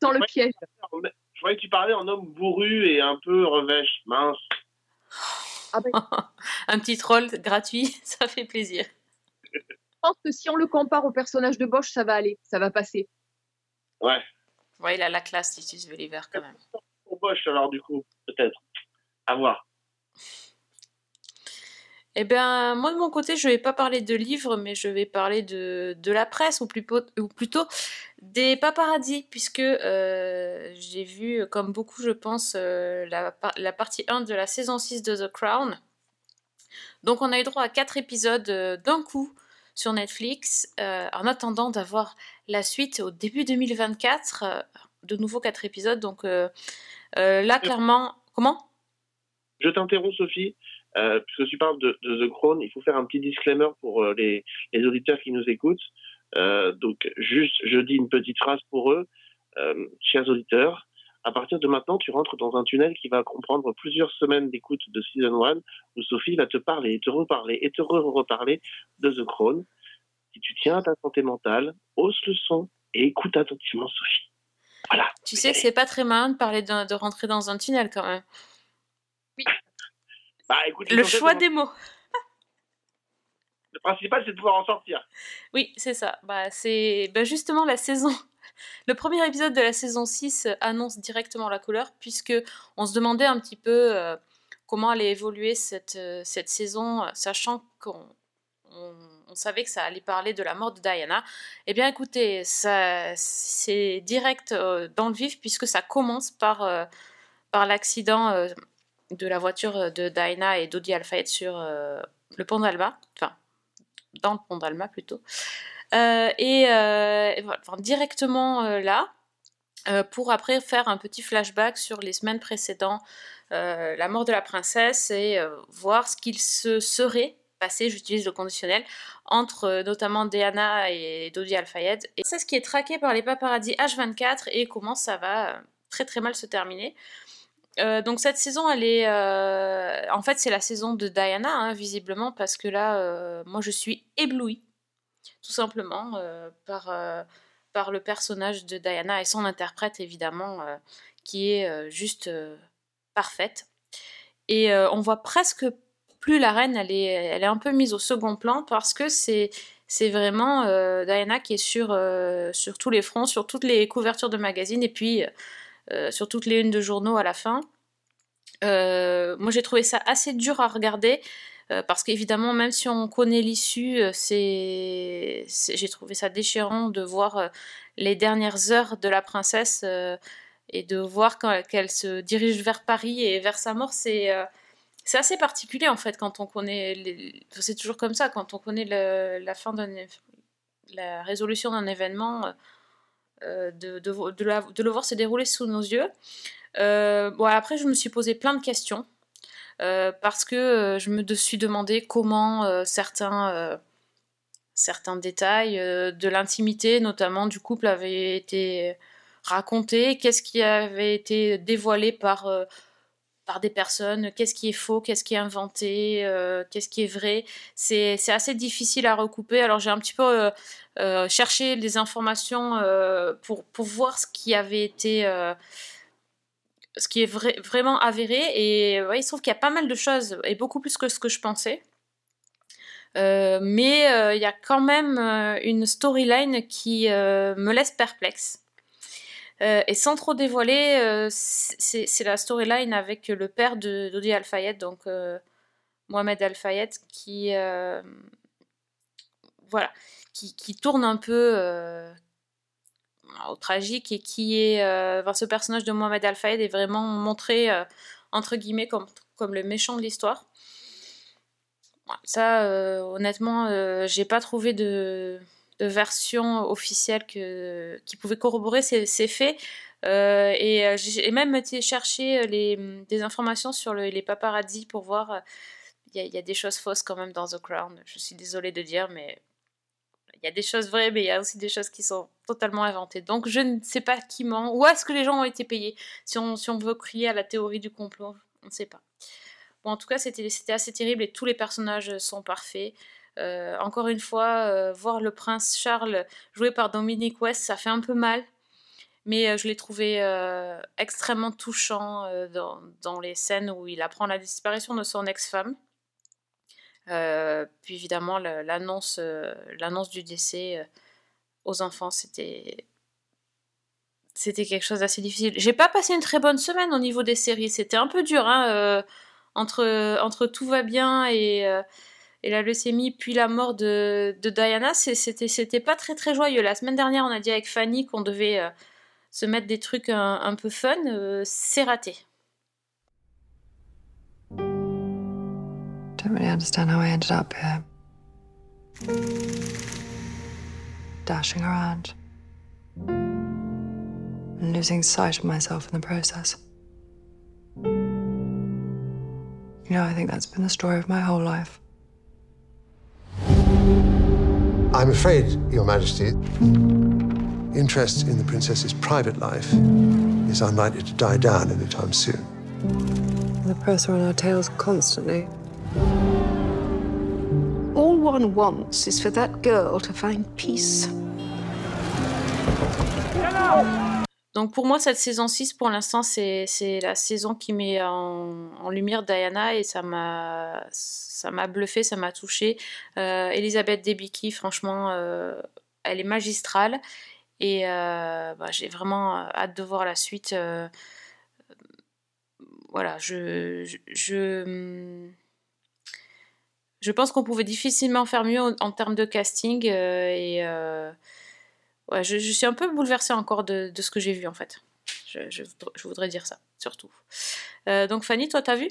Tends le piège. Je croyais que tu parlais en homme bourru et un peu revêche. Mince. Ah ben, Un petit troll gratuit, ça fait plaisir. Je pense que si on le compare au personnage de Bosch, ça va aller, ça va passer. Ouais. Ouais, il a la classe, Titus Welliver, quand même. Pour Bosch, alors, du coup, peut-être. À voir. Eh bien, moi de mon côté, je vais pas parler de livres, mais je vais parler de, de la presse, ou, plus po- ou plutôt des paparazzis, puisque euh, j'ai vu, comme beaucoup, je pense, euh, la partie 1 de la saison 6 de The Crown. Donc, on a eu droit à 4 épisodes euh, d'un coup sur Netflix, euh, en attendant d'avoir la suite au début 2024, euh, de nouveau 4 épisodes. Donc, euh, là, clairement. Comment? Je t'interromps, Sophie, puisque tu parles de, de The Crown. Il faut faire un petit disclaimer pour les, les auditeurs qui nous écoutent. Donc, juste, je dis une petite phrase pour eux. Chers auditeurs, à partir de maintenant, tu rentres dans un tunnel qui va comprendre plusieurs semaines d'écoute de Season 1, où Sophie va te parler et te reparler et te re-reparler de The Crown. Si tu tiens à ta santé mentale, hausse le son et écoute attentivement Sophie. Voilà. Tu sais que c'est pas très malin de parler de rentrer dans un tunnel quand même. Bah, écoute, Le choix des mots. Le principal, c'est de pouvoir en sortir. Oui, c'est ça. Bah, c'est bah, justement la saison. Le premier épisode de la saison 6 annonce directement la couleur, puisque on se demandait un petit peu euh, comment allait évoluer cette, euh, saison, euh, sachant qu'on on, on savait que ça allait parler de la mort de Diana. Eh bien, écoutez, c'est direct dans le vif, puisque ça commence par, par l'accident de la voiture de Diana et d'Audi Alfayet sur le pont d'Alba. Enfin, dans le pont d'Alma plutôt. Euh, et, euh, enfin, directement euh, là, pour après faire un petit flashback sur les semaines précédentes, la mort de la princesse, et voir ce qu'il se serait passé, j'utilise le conditionnel, entre notamment Diana et Dodi Al-Fayed. Et c'est ce qui est traqué par les paparazzis H24 et comment ça va très très mal se terminer. Donc cette saison, elle est, en fait, c'est la saison de Diana, hein, visiblement, parce que là, moi, je suis éblouie, tout simplement, euh, par, euh, par le personnage de Diana et son interprète, évidemment, euh, qui est juste parfaite. Et on voit presque plus la reine, elle est, elle est un peu mise au second plan parce que c'est c'est vraiment Diana qui est sur, sur tous les fronts, sur toutes les couvertures de magazines et puis sur toutes les unes de journaux à la fin. Moi j'ai trouvé ça assez dur à regarder euh, parce qu'évidemment même si on connaît l'issue, euh, c'est, j'ai trouvé ça déchirant de voir euh, les dernières heures de la princesse et de voir qu'elle se dirige vers Paris et vers sa mort, c'est c'est assez particulier en fait quand on connaît. C'est toujours comme ça quand on connaît la fin d'un, la résolution d'un événement, de, de le voir se dérouler sous nos yeux. Bon après je me suis posé plein de questions euh, parce que euh, je me suis demandé comment euh, certains certains détails de l'intimité, notamment du couple, avaient été racontés, qu'est-ce qui avait été dévoilé par, par des personnes, qu'est-ce qui est faux, qu'est-ce qui est inventé, qu'est-ce qui est vrai? C'est assez difficile à recouper. Alors j'ai un petit peu cherché des informations pour, pour voir ce qui avait été... ce qui est vrai- vraiment avéré, et il se trouve qu'il y a pas mal de choses, et beaucoup plus que ce que je pensais. Euh, mais euh, il y a quand même euh, une storyline qui me laisse perplexe. Et sans trop dévoiler, c'est la storyline avec le père Dodi Al-Fayed, donc Mohamed Al-Fayed, qui, voilà, qui, tourne un peu au tragique et qui est, euh, ce personnage de Mohamed Al-Fayed est vraiment montré euh, entre guillemets comme, comme le méchant de l'histoire. Ça, euh, honnêtement, euh, j'ai pas trouvé de, version officielle qui pouvait corroborer ces, faits. Euh, et euh, j'ai même été chercher les, des informations sur le- les paparazzi pour voir. euh, Il y, a- il y a des choses fausses quand même dans The Crown. Je suis désolée de dire, mais y a des choses vraies, mais il y a aussi des choses qui sont totalement inventées. Donc je ne sais pas qui ment. Où est-ce que les gens ont été payés? Si on, si on veut crier à la théorie du complot, on ne sait pas. Bon, en tout cas, c'était assez terrible et tous les personnages sont parfaits. Euh, encore une fois, euh, voir le prince Charles joué par Dominic West, ça fait un peu mal. Mais euh, je l'ai trouvé extrêmement touchant dans, dans les scènes où il apprend la disparition de son ex-femme. Euh, puis évidemment, euh, l'annonce du décès euh, aux enfants, c'était c'était quelque chose d'assez difficile. J'ai pas passé une très bonne semaine au niveau des séries. C'était un peu dur, hein, entre, entre tout va bien et, la leucémie, puis la mort de, Diana. C'était pas très très joyeux. La semaine dernière, on a dit avec Fanny qu'on devait se mettre des trucs un, peu fun. C'est raté. Don't really understand how I ended up here. Dashing around. And losing sight of myself in the process. You know, I think that's been the story of my whole life. I'm afraid, Your Majesty, interest in the princess's private life is unlikely to die down anytime soon. The press are on our tails constantly. All one wants is for that girl to find peace. Donc pour moi, cette saison 6, pour l'instant, c'est la saison qui met en, lumière Diana et ça m'a bluffé, ça m'a touché. Euh, Elisabeth Debicki, franchement, euh, elle est magistrale et euh, bah, j'ai vraiment hâte de voir la suite. voilà, je, je, je, je pense qu'on pouvait difficilement faire mieux en, termes de casting euh, et euh, je, suis un peu bouleversée encore de, ce que j'ai vu en fait. Je, voudrais dire ça, surtout. Euh, donc Fanny, toi, t'as vu?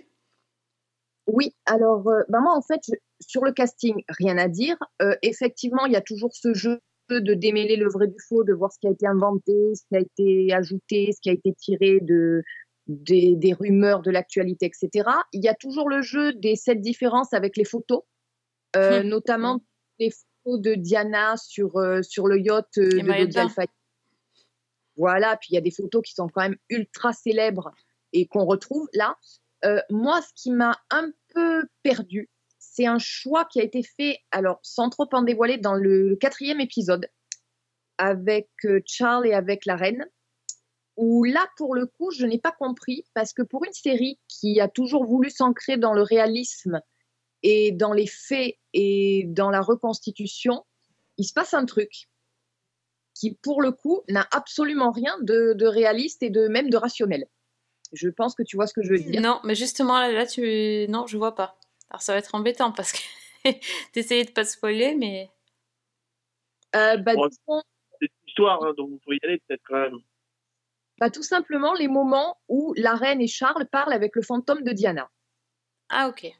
Oui, alors bah moi en fait, sur le casting, rien à dire. Effectivement, il y a toujours ce jeu de démêler le vrai du faux, de voir ce qui a été inventé, ce qui a été ajouté, ce qui a été tiré de, des, des rumeurs de l'actualité, etc. Il y a toujours le jeu des sept différences avec les photos, euh, Hmm. notamment les photos de Diana sur, euh, sur le yacht euh, de Dodi. Al-Fayed. Voilà, puis il y a des photos qui sont quand même ultra célèbres et qu'on retrouve là. Moi, ce qui m'a un peu perdu, c'est un choix qui a été fait, alors sans trop en dévoiler, dans le, le quatrième épisode, avec Charles et avec la reine, où là, pour le coup, je n'ai pas compris, parce que pour une série qui a toujours voulu s'ancrer dans le réalisme et dans les faits et dans la reconstitution, il se passe un truc qui, pour le coup, n'a absolument rien de, de réaliste et de même de rationnel. Je pense que tu vois ce que je veux dire. Non, mais justement, là, là, tu... Non, je vois pas. Alors ça va être embêtant parce que t'essayais de pas spoiler, mais... Euh, bah, Bon, disons, C'est une histoire, hein, donc vous pouvez y aller peut-être quand même. Bah, tout simplement les moments où la reine et Charles parlent avec le fantôme de Diana. Ah, ok.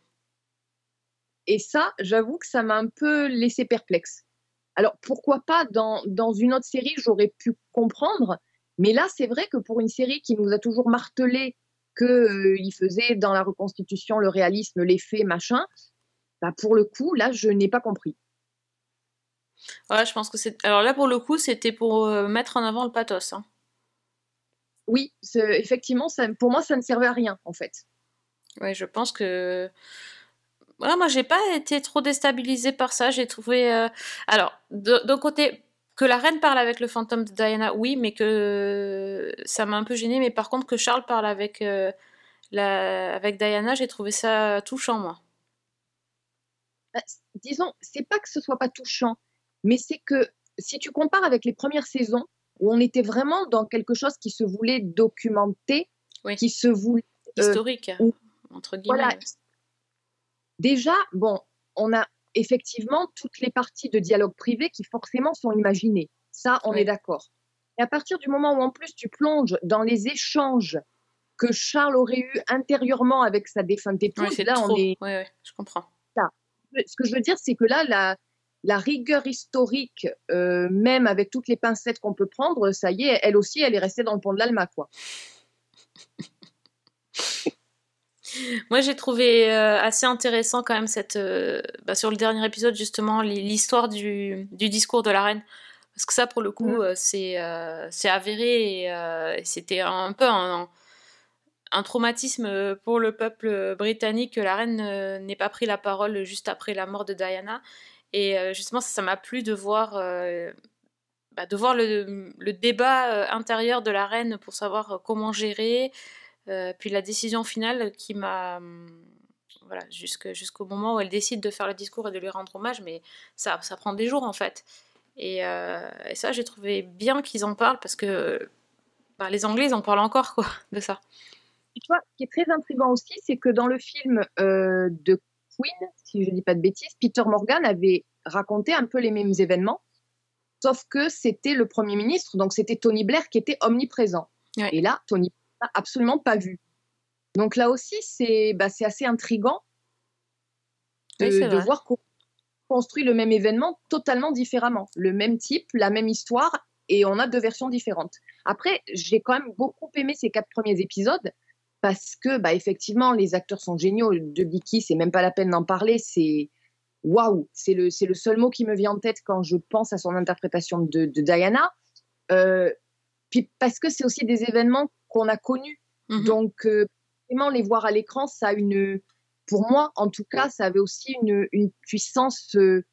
Et ça, j'avoue que ça m'a un peu laissé perplexe. Alors, pourquoi pas dans, dans une autre série, j'aurais pu comprendre, mais là, c'est vrai que pour une série qui nous a toujours martelé qu'il faisait dans la reconstitution le réalisme, les faits, machin, bah, pour le coup, là, je n'ai pas compris. Ouais, je pense que c'est... Alors là, pour le coup, c'était pour euh, mettre en avant le pathos. Hein. Oui, effectivement, ça, pour moi, ça ne servait à rien, en fait. Ouais, je pense que... Voilà, moi, j'ai pas été trop déstabilisée par ça. J'ai trouvé... euh, Alors, d'un côté, que la reine parle avec le fantôme de Diana, oui, mais que ça m'a un peu gênée. Mais par contre, que Charles parle avec, euh, la... avec Diana, j'ai trouvé ça touchant, moi. Bah, disons, c'est pas que ce soit pas touchant, mais c'est que si tu compares avec les premières saisons, où on était vraiment dans quelque chose qui se voulait documenté, qui se voulait euh, Historique, où- entre guillemets. voilà. Déjà, bon, on a effectivement toutes les parties de dialogue privé qui forcément sont imaginées. Ça, on Oui. est d'accord. Et à partir du moment où en plus tu plonges dans les échanges que Charles aurait eu intérieurement avec sa défunte épouse, c'est là trop. on est ouais, je comprends. là. ce que je veux dire, c'est que là, la, la rigueur historique, euh, même avec toutes les pincettes qu'on peut prendre, ça y est, elle aussi, elle est restée dans le pont de l'Alma, quoi. Moi, j'ai trouvé euh, assez intéressant quand même cette, euh, bah, sur le dernier épisode justement l'histoire du, du, discours de la reine, parce que ça, pour le coup, mmh. c'est c'est avéré et, c'était un peu un, un, traumatisme pour le peuple britannique que la reine n'ait pas pris la parole juste après la mort de Diana. Et justement, ça m'a plu de voir, bah, de voir le, débat intérieur de la reine pour savoir comment gérer. puis la décision finale qui m'a. Voilà, jusqu'au moment où elle décide de faire le discours et de lui rendre hommage, mais ça, ça prend des jours en fait. Et, ça, j'ai trouvé bien qu'ils en parlent parce que bah, les Anglais, ils en parlent encore quoi, de ça. Et tu vois, ce qui est très intriguant aussi, c'est que dans le film de Queen, si je ne dis pas de bêtises, Peter Morgan avait raconté un peu les mêmes événements, sauf que c'était le Premier ministre, donc c'était Tony Blair qui était omniprésent. Et là, Tony n'a absolument pas vu. Donc là aussi, c'est bah, assez intriguant de, de voir qu'on construit le même événement totalement différemment. Le même type, la même histoire, et on a deux versions différentes. Après, j'ai quand même beaucoup aimé ces quatre premiers épisodes parce que, bah, effectivement, les acteurs sont géniaux. De Bicky, c'est même pas la peine d'en parler. C'est waouh, c'est le, c'est le seul mot qui me vient en tête quand je pense à son interprétation de, Diana. Euh, puis parce que c'est aussi des événements qu'on a connus. Mmh Donc, euh, vraiment, les voir à l'écran, ça a une. Pour moi, en tout cas, ça avait aussi une, une puissance euh,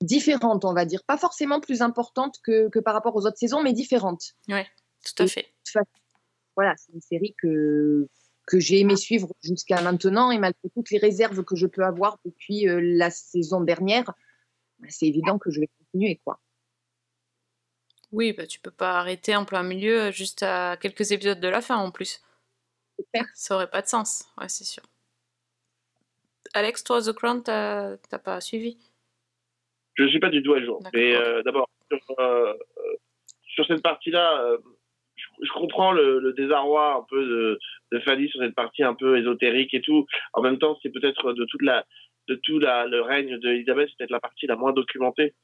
différente, on va dire. Pas forcément plus importante que, que par rapport aux autres saisons, mais différente. Oui, tout à fait voilà, c'est une série que, que j'ai aimé suivre jusqu'à maintenant et malgré toutes les réserves que je peux avoir depuis euh, la saison dernière, bah, c'est évident que je vais continuer. quoi. Oui, bah, tu peux pas arrêter en plein milieu euh, juste à quelques épisodes de la fin en plus. Ça aurait pas de sens, ouais, c'est sûr. Alex, toi, The Crown, t'as pas suivi? Je ne suis pas du tout à jour. Mais euh, d'abord, sur, sur, cette partie-là, je comprends le, désarroi un peu de, de Fanny sur cette partie un peu ésotérique et tout. En même temps, c'est peut-être de toute la, de tout la, le règne d'Elisabeth, c'est peut-être la partie la moins documentée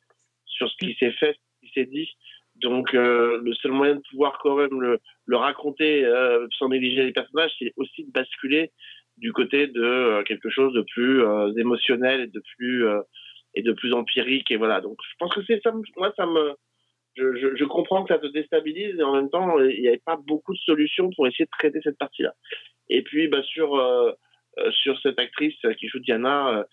sur ce qui s'est fait, ce qui s'est dit. Donc, euh, le seul moyen de pouvoir quand même le, le raconter euh, sans négliger les personnages, c'est aussi de basculer du côté de euh, quelque chose de plus émotionnel et de plus et de plus empirique. Et voilà. Donc, je pense que c'est ça. Moi, ça me je, je, comprends que ça te déstabilise et en même temps, il n'y avait pas beaucoup de solutions pour essayer de traiter cette partie-là. Et puis, bah, sur, euh, euh, sur cette actrice qui joue Diana, euh,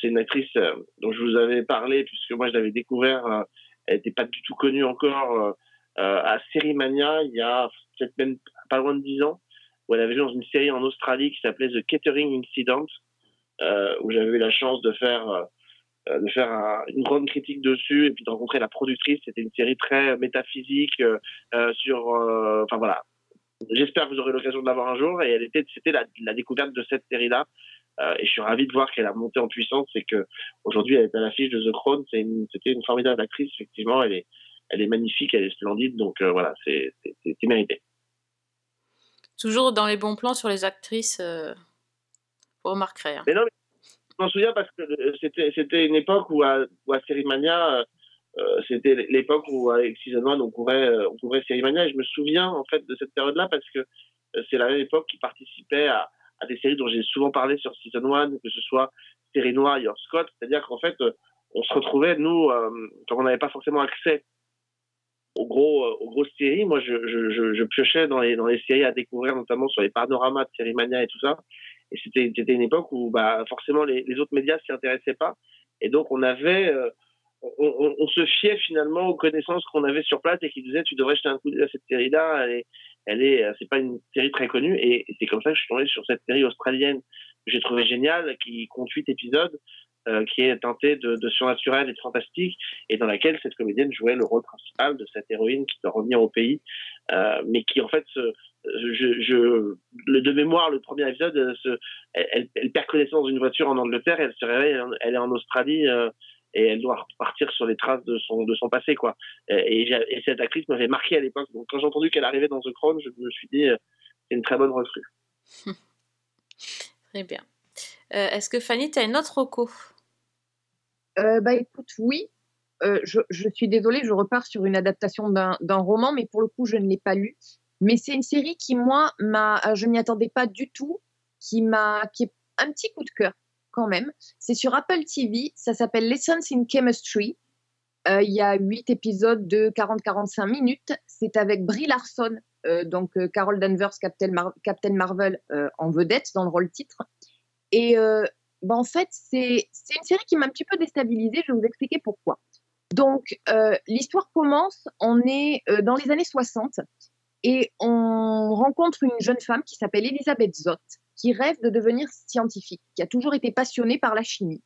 c'est une actrice dont je vous avais parlé puisque moi je l'avais découvert, elle n'était pas du tout connue encore à Série Mania il y a peut-être même pas loin de 10 ans, où elle avait joué dans une série en Australie qui s'appelait The Catering Incident, où j'avais eu la chance de faire euh, de faire une grande critique dessus et puis de rencontrer la productrice. C'était une série très métaphysique euh, euh, sur, enfin voilà. J'espère que vous aurez l'occasion de la voir un jour. Et elle était, c'était la, la, découverte de cette série-là. et je suis ravi de voir qu'elle a monté en puissance et que aujourd'hui elle est à l'affiche de The Crown. Une, c'était une formidable actrice. Effectivement, elle est, elle est magnifique, elle est splendide. Donc voilà, c'est, c'est, mérité. Toujours dans les bons plans sur les actrices, euh, vous remarquerez. Hein. Mais non, mais je m'en souviens parce que euh, c'était une époque où à, où à euh, euh, c'était l'époque où avec Season 1 on couvrait on Sérimania et je me souviens en fait de cette période-là parce que c'est la même époque qui participait à, à des séries dont j'ai souvent parlé sur Season 1, que ce soit Série Noire, Your Scott, c'est-à-dire qu'en fait on se retrouvait nous quand on n'avait pas forcément accès aux gros aux grosses séries moi je, je, je, piochais dans les dans les séries à découvrir notamment sur les panoramas de Sérimania et tout ça et c'était, une époque où bah, forcément les, les autres médias s'y intéressaient pas. Et donc on avait, euh, on, se fiait finalement aux connaissances qu'on avait sur place et qui disaient tu devrais jeter un coup d'œil à cette série-là. Elle est, elle est, c'est pas une série très connue. Et c'est comme ça que je suis tombé sur cette série australienne que j'ai trouvé géniale, qui compte huit épisodes. Euh, qui est teintée de, surnaturel et de fantastique, et dans laquelle cette comédienne jouait le rôle principal de cette héroïne qui doit revenir au pays, euh, mais qui en fait je, le de mémoire, le premier épisode, elle, se, elle, perd connaissance d'une voiture en Angleterre, et elle se réveille, elle est en Australie euh, et elle doit repartir sur les traces de son de son passé quoi. Et, et cette actrice m'avait marqué à l'époque. Donc quand j'ai entendu qu'elle arrivait dans The Crown, je me suis dit euh, c'est une très bonne recrue. très bien. Euh, Est-ce que Fanny, tu as une autre reco? Euh, bah écoute, oui. Euh, je, suis désolée, je repars sur une adaptation d'un roman, mais pour le coup, je ne l'ai pas lu. Mais c'est une série qui, moi, m'a, euh, je m'y attendais pas du tout, qui est un petit coup de cœur quand même. C'est sur Apple TV, ça s'appelle Lessons in Chemistry. Il y a huit épisodes de 40-45 minutes. C'est avec Brie Larson, donc euh, Carol Danvers, Captain, Captain Marvel en vedette dans le rôle titre. Et bah, en fait, c'est une série qui m'a un petit peu déstabilisée. Je vais vous expliquer pourquoi. Donc, euh, l'histoire commence, on est euh, dans les années 60 et on rencontre une jeune femme qui s'appelle Elisabeth Zott, qui rêve de devenir scientifique, qui a toujours été passionnée par la chimie.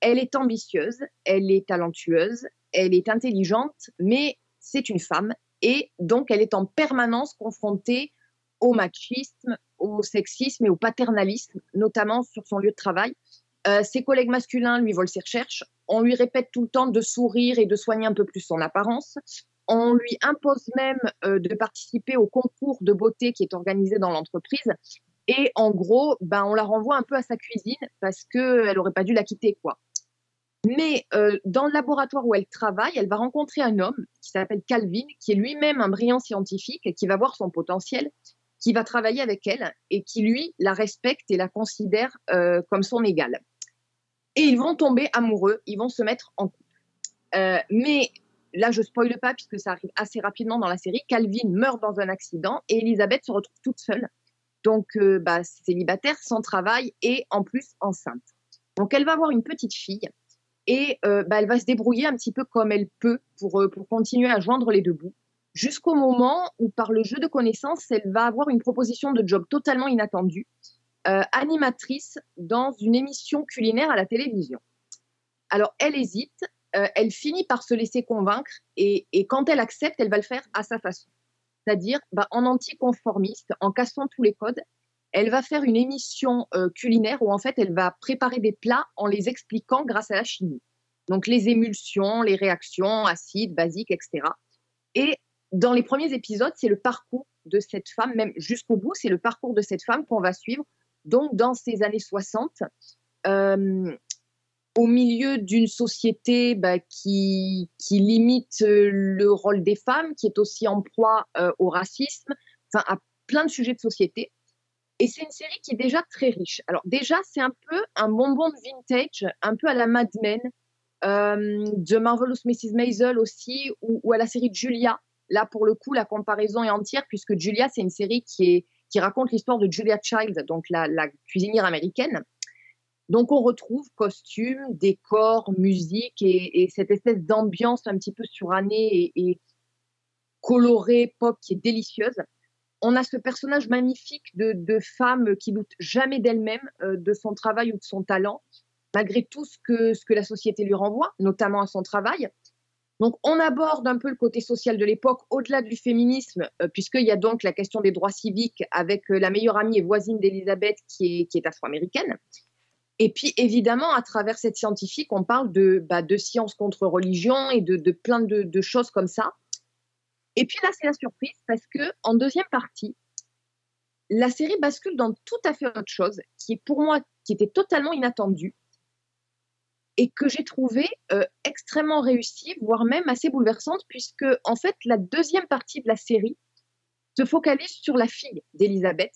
Elle est ambitieuse, elle est talentueuse, elle est intelligente, mais c'est une femme et donc elle est en permanence confrontée au machisme, au sexisme et au paternalisme, notamment sur son lieu de travail. Euh, ses collègues masculins lui volent ses recherches. On lui répète tout le temps de sourire et de soigner un peu plus son apparence. On lui impose même euh, de participer au concours de beauté qui est organisé dans l'entreprise. Et en gros, ben, on la renvoie un peu à sa cuisine parce qu'elle n'aurait pas dû la quitter. quoi. Mais euh, dans le laboratoire où elle travaille, elle va rencontrer un homme qui s'appelle Calvin, qui est lui-même un brillant scientifique et qui va voir son potentiel, qui va travailler avec elle et qui, lui, la respecte et la considère euh, comme son égale. Et ils vont tomber amoureux, ils vont se mettre en couple. Euh, mais là, je spoile pas puisque ça arrive assez rapidement dans la série. Calvin meurt dans un accident et Elisabeth se retrouve toute seule. Donc, euh, bah, célibataire, sans travail et en plus enceinte. Donc, elle va avoir une petite fille et bah, elle va se débrouiller un petit peu comme elle peut pour, pour continuer à joindre les deux bouts. Jusqu'au moment où, par le jeu de connaissances, elle va avoir une proposition de job totalement inattendue, euh, animatrice dans une émission culinaire à la télévision. Alors, elle hésite, euh, elle finit par se laisser convaincre et, quand elle accepte, elle va le faire à sa façon. C'est-à-dire bah, en anticonformiste, en cassant tous les codes. Elle va faire une émission euh, culinaire où en fait elle va préparer des plats en les expliquant grâce à la chimie. Donc les émulsions, les réactions acides, basiques, etc. Et dans les premiers épisodes, c'est le parcours de cette femme, même jusqu'au bout, c'est le parcours de cette femme qu'on va suivre. Donc dans ces années 60, euh, au milieu d'une société bah, qui, limite euh, le rôle des femmes, qui est aussi en proie euh, au racisme, enfin à plein de sujets de société. Et c'est une série qui est déjà très riche. Alors déjà, c'est un peu un bonbon de vintage, un peu à la Mad Men, euh, de Marvelous Mrs. Maisel aussi, ou, à la série Julia. Là, pour le coup, la comparaison est entière, puisque Julia, c'est une série qui, est, qui raconte l'histoire de Julia Child, donc la, cuisinière américaine. Donc on retrouve costumes, décors, musique et, et cette espèce d'ambiance un petit peu surannée et, colorée, pop, qui est délicieuse. On a ce personnage magnifique de, de femme qui doute jamais d'elle-même, euh, de son travail ou de son talent, malgré tout ce que, ce que la société lui renvoie, notamment à son travail. Donc on aborde un peu le côté social de l'époque, au-delà du féminisme, euh, puisqu'il y a donc la question des droits civiques avec euh, la meilleure amie et voisine d'Elisabeth qui est, afro-américaine. Et puis, évidemment, à travers cette scientifique, on parle de, bah, science contre religion et de, plein de, choses comme ça. Et puis là, c'est la surprise parce que deuxième partie, la série bascule dans tout à fait autre chose, qui est pour moi, qui était totalement inattendue et que j'ai trouvé euh, extrêmement réussie, voire même assez bouleversante, puisque en fait, la deuxième partie de la série se focalise sur la fille d'Elisabeth,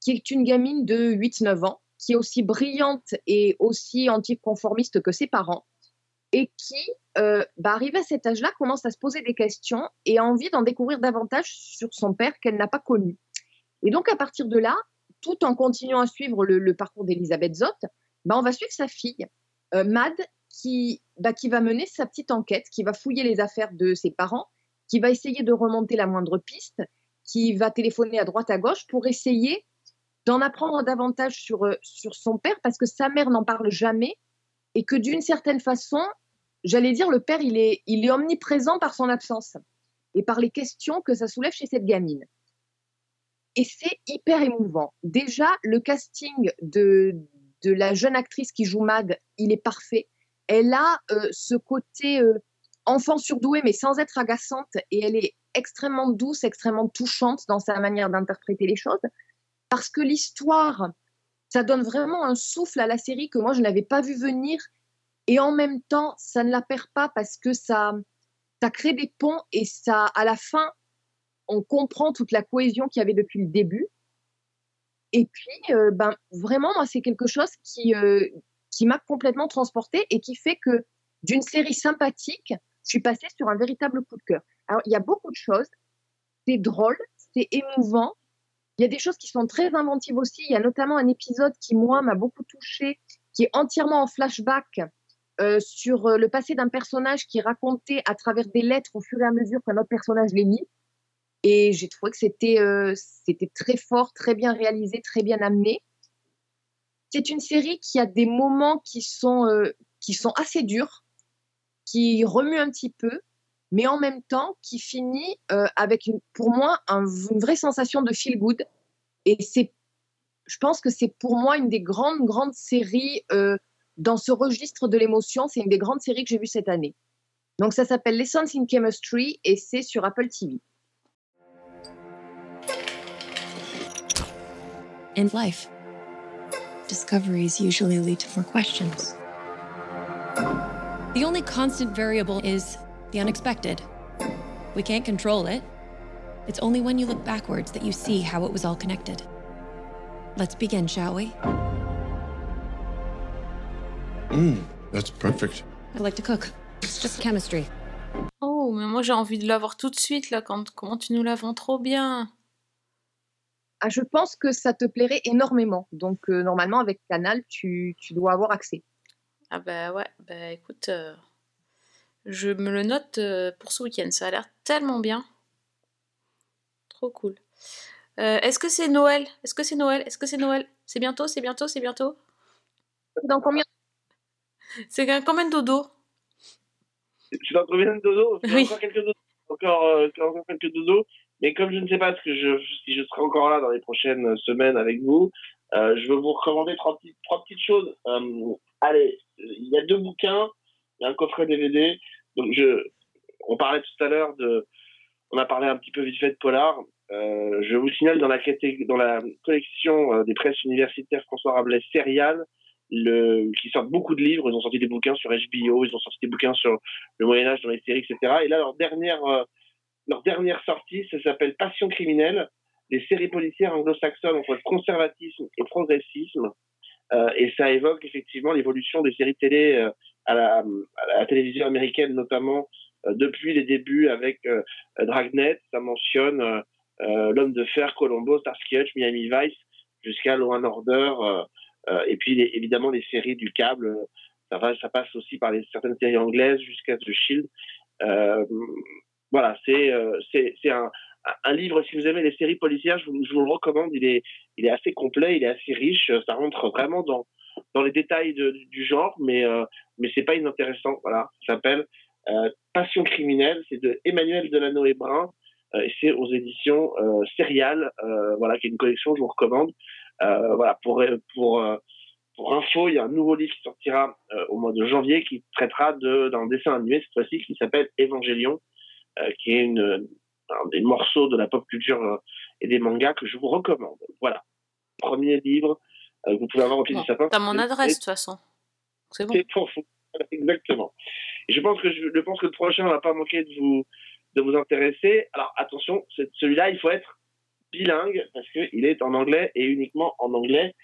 qui est une gamine de 8-9 ans, qui est aussi brillante et aussi anticonformiste que ses parents, et qui, euh, bah, arrivée à cet âge-là, commence à se poser des questions et a envie d'en découvrir davantage sur son père qu'elle n'a pas connu. Et donc, à partir de là, tout en continuant à suivre le, parcours d'Elisabeth Zott, bah, on va suivre sa fille, euh, Mad, qui, bah, qui va mener sa petite enquête, qui va fouiller les affaires de ses parents, qui va essayer de remonter la moindre piste, qui va téléphoner à droite à gauche pour essayer d'en apprendre davantage sur, euh, sur son père parce que sa mère n'en parle jamais et que d'une certaine façon, j'allais dire, le père, il est, il est omniprésent par son absence et par les questions que ça soulève chez cette gamine. Et c'est hyper émouvant. Déjà, le casting de, de la jeune actrice qui joue Mad, il est parfait. Elle a euh, ce côté euh, enfant surdoué, mais sans être agaçante, et elle est extrêmement douce, extrêmement touchante dans sa manière d'interpréter les choses parce que l'histoire, ça donne vraiment un souffle à la série que moi, je n'avais pas vu venir Et en même temps, ça ne la perd pas parce que ça, ça crée des ponts et ça, à la fin, on comprend toute la cohésion qu'il y avait depuis le début. Et puis, euh, ben, vraiment, moi, c'est quelque chose qui, euh, qui m'a complètement transportée et qui fait que d'une série sympathique, je suis passée sur un véritable coup de cœur. Alors, il y a beaucoup de choses. C'est drôle, c'est émouvant. Il y a des choses qui sont très inventives aussi. Il y a notamment un épisode qui, moi, m'a beaucoup touchée, qui est entièrement en flashback euh, sur le passé d'un personnage qui racontait à travers des lettres au fur et à mesure qu'un autre personnage les lit. Et j'ai trouvé que c'était c'était très fort, très bien réalisé, très bien amené. C'est une série qui a des moments qui sont, qui sont assez durs, qui remuent un petit peu, mais en même temps qui finit avec, une, pour moi, un, une vraie sensation de feel good. Et c'est, je pense que c'est pour moi une des grandes, grandes séries dans ce registre de l'émotion. C'est une des grandes séries que j'ai vues cette année. Donc ça s'appelle Lessons in Chemistry et c'est sur Apple TV. In life, discoveries usually lead to more questions. The only constant variable is the unexpected. We can't control it. It's only when you look backwards that you see how it was all connected. Let's begin, shall we? Mmm, that's perfect. I like to cook. It's just chemistry. Oh, mais moi j'ai envie de l'avoir tout de suite là. Quand, comment tu nous la vends trop bien ah, je pense que ça te plairait énormément. Donc, euh, normalement, avec Canal, tu, tu, dois avoir accès. Ah, bah ouais, bah écoute, euh, je me le note euh, pour ce week-end. Ça a l'air tellement bien. Trop cool. Est-ce que c'est Noël? Est-ce que c'est Noël? Est-ce que c'est Noël? C'est bientôt C'est bientôt C'est bientôt? Dans combien? C'est combien de dodo? C'est dans combien de dodo? Oui. Encore quelques dodos. Encore, encore quelques dodos. Mais comme je ne sais pas ce que je, si je serai encore là dans les prochaines semaines avec vous, euh, je veux vous recommander trois, petites, trois petites choses. Euh, allez, il y a deux bouquins, il y a un coffret DVD. Donc je, on parlait tout à l'heure de, on a parlé un petit peu vite fait de Polar. Euh, je vous signale dans la, dans la collection euh, des presses universitaires François Rabelais Serial, le, qui sortent beaucoup de livres. Ils ont sorti des bouquins sur HBO, ils ont sorti des bouquins sur le Moyen Âge dans les séries, etc. Et là, leur dernière euh, leur dernière sortie, ça s'appelle Passion criminelle, les séries policières anglo-saxonnes entre conservatisme et progressisme. Euh, et ça évoque effectivement l'évolution des séries télé euh, à, la, télévision américaine, notamment euh, depuis les débuts avec Dragnet. Ça mentionne L'homme de fer, Colombo, Starsky Hutch, Miami Vice, jusqu'à Law and Order. et puis évidemment les séries du câble. Ça, passe aussi par certaines séries anglaises jusqu'à The Shield voilà, c'est euh, c'est un, un livre, si vous aimez les séries policières, je vous, je vous, le recommande. Il est, il est assez complet, il est assez riche. Ça rentre vraiment dans, dans les détails de, du genre, mais, euh, mais c'est pas inintéressant. Voilà, ça s'appelle euh, Passion criminelle. C'est de Emmanuel Delano Brun. Euh, et c'est aux éditions euh, Serial. Euh, voilà, qui est une collection je vous recommande. voilà, pour, pour, pour info, il y a un nouveau livre qui sortira au mois de janvier qui traitera d'un dessin animé cette fois-ci qui s'appelle Évangélion. Euh, qui est une, un des morceaux de la pop culture euh, et des mangas que je vous recommande. Voilà. Premier livre euh, que vous pouvez avoir au pied bon, du sapin. T'as mon adresse, de toute façon. C'est bon. Exactement. Et je pense que je, je pense que le prochain va pas manquer de vous de vous intéresser. Alors attention, celui-là, il faut être bilingue parce qu'il est en anglais et uniquement en anglais.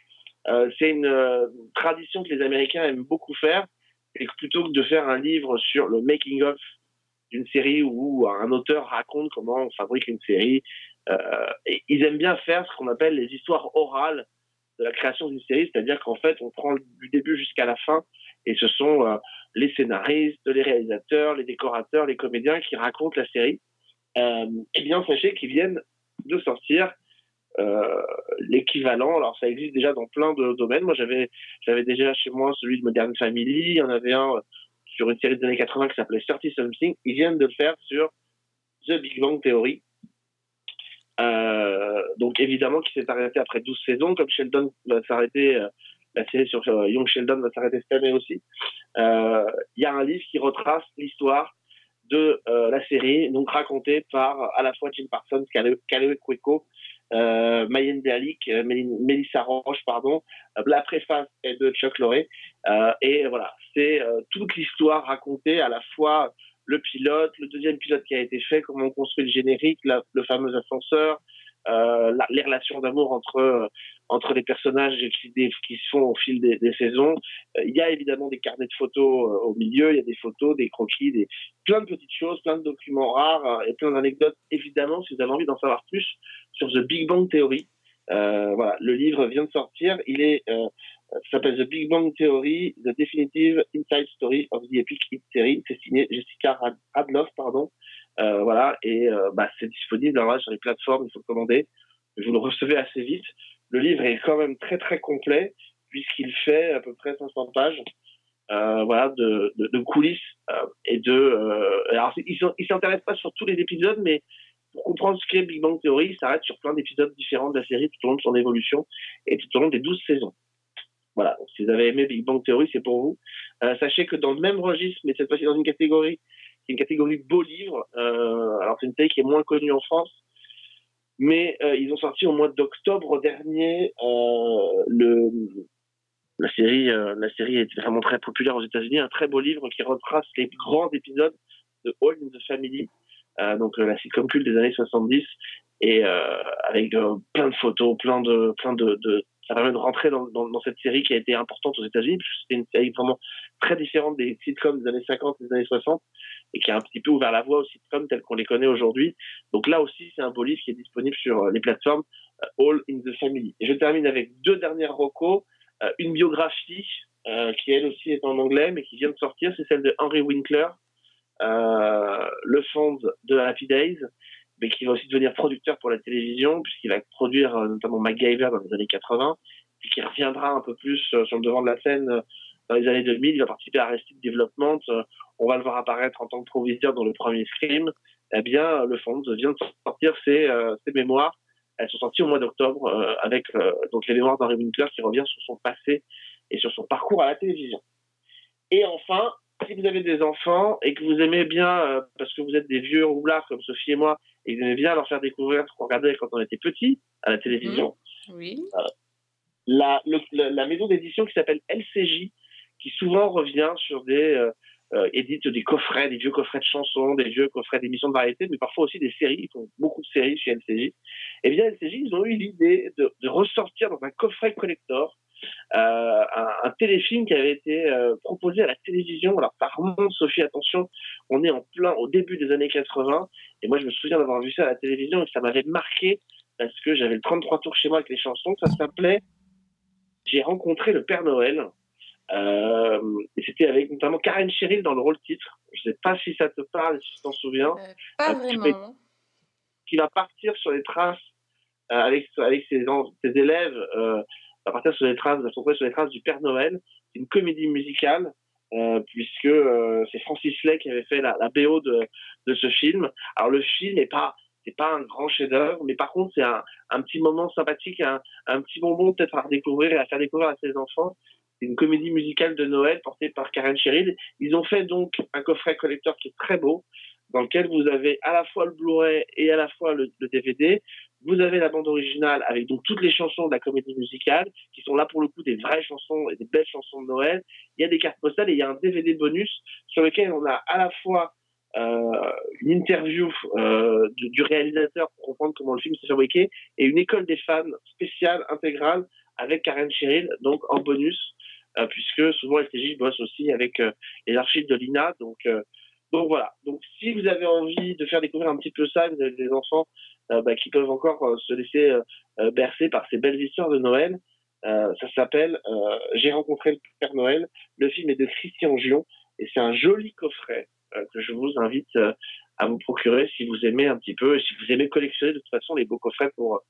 Euh, c'est une euh, tradition que les Américains aiment beaucoup faire. Et plutôt que de faire un livre sur le making of d'une série où un auteur raconte comment on fabrique une série. Euh, et ils aiment bien faire ce qu'on appelle les histoires orales de la création d'une série, c'est-à-dire qu'en fait, on prend du début jusqu'à la fin, et ce sont euh, les scénaristes, les réalisateurs, les décorateurs, les comédiens qui racontent la série. Euh, et bien, sachez qu'ils viennent de sortir euh, l'équivalent. Alors, ça existe déjà dans plein de domaines. Moi, j'avais, j'avais déjà chez moi celui de Modern Family. Il y en avait un sur une série des années 80 qui s'appelait 30 Something. Ils viennent de le faire sur The Big Bang Theory. Euh, donc évidemment qui s'est arrêté après 12 saisons, comme Sheldon va s'arrêter, euh, la série sur euh, Young Sheldon va s'arrêter cette année aussi. Il euh, y a un livre qui retrace l'histoire de la série, donc racontée par à la fois Jim Parsons, Calais Cueco euh, Mayenne Bialik, euh, Mél- Mélissa Roche, pardon. Euh, la préface est de Chuck Lorre. Euh, et voilà, c'est toute l'histoire racontée, à la fois le pilote, le deuxième pilote qui a été fait, comment on construit le générique, le fameux ascenseur, euh, les relations d'amour entre entre les personnages qui, se font au fil des, saisons. Il y a évidemment des carnets de photos au milieu, il y a des photos, des croquis, des, plein de petites choses, plein de documents rares et plein d'anecdotes. Évidemment, si vous avez envie d'en savoir plus sur The Big Bang Theory, euh, voilà, le livre vient de sortir. Il est, euh, s'appelle The Big Bang Theory, The Definitive Inside Story of the Epic Hit Series. C'est signé Jessica Radloff, pardon. Euh, voilà, et bah, c'est disponible sur les plateformes, il faut le commander. Vous le recevez assez vite. Le livre est quand même très très complet puisqu'il fait à peu près 500 pages voilà, de, coulisses et de. Alors, il s'intéresse pas sur tous les épisodes, mais pour comprendre ce qu'est Big Bang Theory, s'arrête sur plein d'épisodes différents de la série tout au long de son évolution et tout au long des 12 saisons. Voilà, si vous avez aimé Big Bang Theory, c'est pour vous. Euh, sachez que dans le même registre, mais cette fois-ci dans une catégorie, qui est une catégorie beau livre, euh, alors c'est une série qui est moins connue en France, mais euh, ils ont sorti au mois d'octobre dernier euh, le, la série, la série est vraiment très populaire aux États-Unis. Un très beau livre qui retrace les grands épisodes de All in the Family, donc euh, la sitcom culte des années 70, et euh, avec euh, plein de photos, plein de, plein de, de ça permet de rentrer dans, dans, dans cette série qui a été importante aux États-Unis, puisque c'était une série vraiment très différente des sitcoms des années 50 des années 60, et qui a un petit peu ouvert la voie aux sitcoms tels qu'on les connaît aujourd'hui. Donc là aussi, c'est un beau qui est disponible sur euh, les plateformes euh, All in the Family. Et je termine avec deux dernières recos. Euh, une biographie euh, qui elle aussi est en anglais mais qui vient de sortir, c'est celle de Henry Winkler, euh, le fond de Happy Days, mais qui va aussi devenir producteur pour la télévision puisqu'il va produire euh, notamment MacGyver dans les années 80, puis qui reviendra un peu plus euh, sur le devant de la scène euh, dans les années 2000. Il va participer à Arrested Development. euh, on va le voir apparaître en tant que proviseur dans le premier Scream. Eh bien, le fond vient de sortir ses, euh, ses mémoires elles sont sorties au mois d'octobre euh, avec euh, donc les mémoires d'Henry Winkler qui revient sur son passé et sur son parcours à la télévision. Et enfin, si vous avez des enfants et que vous aimez bien, euh, parce que vous êtes des vieux roublards comme Sophie et moi, et que vous aimez bien leur faire découvrir ce qu'on regardait quand on était petit à la télévision, Oui. euh, la, le- la, la maison d'édition qui s'appelle LCJ, qui souvent revient sur des euh, euh, édite des coffrets, des vieux coffrets de chansons, des vieux coffrets d'émissions de variété, mais parfois aussi des séries. Ils font beaucoup de séries chez LCJ. Eh bien, LCJ, ils ont eu l'idée de, de ressortir dans un coffret collector euh, un, un téléfilm qui avait été euh, proposé à la télévision. Alors, par contre, Sophie, attention, on est en plein au début des années 80, et moi, je me souviens d'avoir vu ça à la télévision et ça m'avait marqué parce que j'avais le 33 tours chez moi avec les chansons. Ça s'appelait J'ai rencontré le Père Noël. Euh, et c'était avec notamment Karen Cheryl dans le rôle titre. Je sais pas si ça te parle, si tu t'en souviens. Pas vraiment. Qui va partir sur les traces avec avec ses, en- ses élèves, va partir sur les traces, retrouver sur les traces du Père Noël. C'est une comédie musicale. euh, puisque euh, c'est Francis Lay qui avait fait la, la BO de, de ce film. Alors le film n'est pas c'est pas un grand chef-d'œuvre, mais par contre c'est un, petit moment sympathique, un, petit bonbon peut-être à redécouvrir et à faire découvrir à ses enfants. C'est une comédie musicale de Noël portée par Karen Cheryl. Ils ont fait donc un coffret collector qui est très beau, dans lequel vous avez à la fois le Blu-ray et à la fois le DVD. Vous avez la bande originale avec donc toutes les chansons de la comédie musicale, qui sont là pour le coup des vraies chansons et des belles chansons de Noël. Il y a des cartes postales et il y a un DVD bonus sur lequel on a à la fois euh, une interview euh, du, réalisateur pour comprendre comment le film s'est fabriqué et une école des fans spéciale intégrale avec Karen Cheryl, donc en bonus, euh, puisque souvent LTJ bosse aussi avec les archives de l'INA. Donc, donc voilà. Donc si vous avez envie de faire découvrir un petit peu ça, vous avez des enfants euh, bah, qui peuvent encore euh, se laisser euh, bercer par ces belles histoires de Noël. Ça s'appelle J'ai rencontré le Père Noël. Le film est de Christian Gion et c'est un joli coffret que je vous invite à vous procurer si vous aimez un petit peu, et si vous aimez collectionner de toute façon les beaux coffrets pour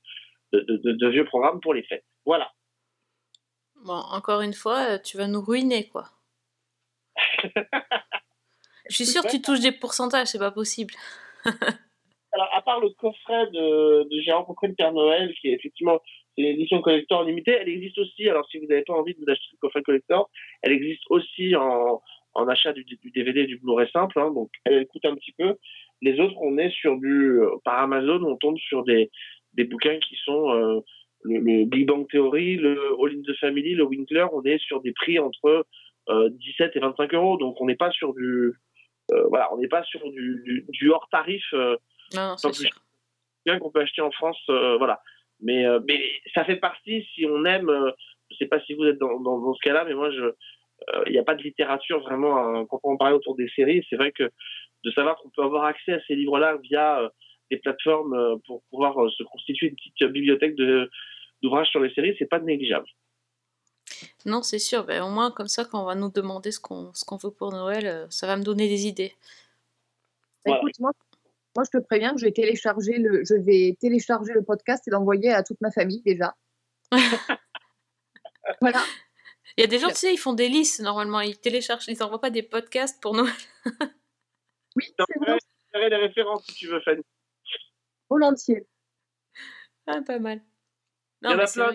de, de- de- de vieux programmes pour les fêtes. Voilà. Bon, encore une fois, tu vas nous ruiner, quoi. Je suis sûre que tu touches des pourcentages, c'est pas possible. Alors, à part le coffret de, de J'ai rencontré le Père Noël, qui est effectivement une édition collector limitée, elle existe aussi, alors si vous n'avez pas envie de vous acheter le coffret collector, elle existe aussi en, en achat du, du DVD et du Blu-ray simple, hein, donc elle, coûte un petit peu. Les autres, on est sur du, euh, par Amazon, on tombe sur des, des bouquins qui sont euh, le, le Big Bang Theory, le All in the Family, le Winkler, on est sur des prix entre euh, 17 et 25 euros. Donc on n'est pas sur du euh, voilà, on n'est pas sur du, du, du hors tarif. euh, Non, non, c'est bien qu'on peut acheter en France, euh, voilà. Mais, euh, mais ça fait partie, si on aime, euh, je sais pas si vous êtes dans, dans, dans ce cas-là, mais moi, je, euh, il n'y a pas de littérature vraiment à proprement parler autour des séries. C'est vrai que de savoir qu'on peut avoir accès à ces livres-là via euh, des plateformes euh, pour pouvoir euh, se constituer une petite euh, bibliothèque d'ouvrages sur les séries, c'est pas négligeable. Non, c'est sûr. Ben, au moins, comme ça, quand on va nous demander ce qu'on ce qu'on veut pour Noël, euh, ça va me donner des idées. Bah, Écoute, moi, moi, je te préviens que je vais télécharger le, je vais télécharger le podcast et l'envoyer à toute ma famille déjà. voilà. Il y a des gens, tu sais, ils font des listes normalement. Ils téléchargent, ils envoient pas des podcasts pour Noël. Oui, c'est vrai. les références si tu veux, Fanny. Volontiers. Ah, pas mal. Il y en a plein.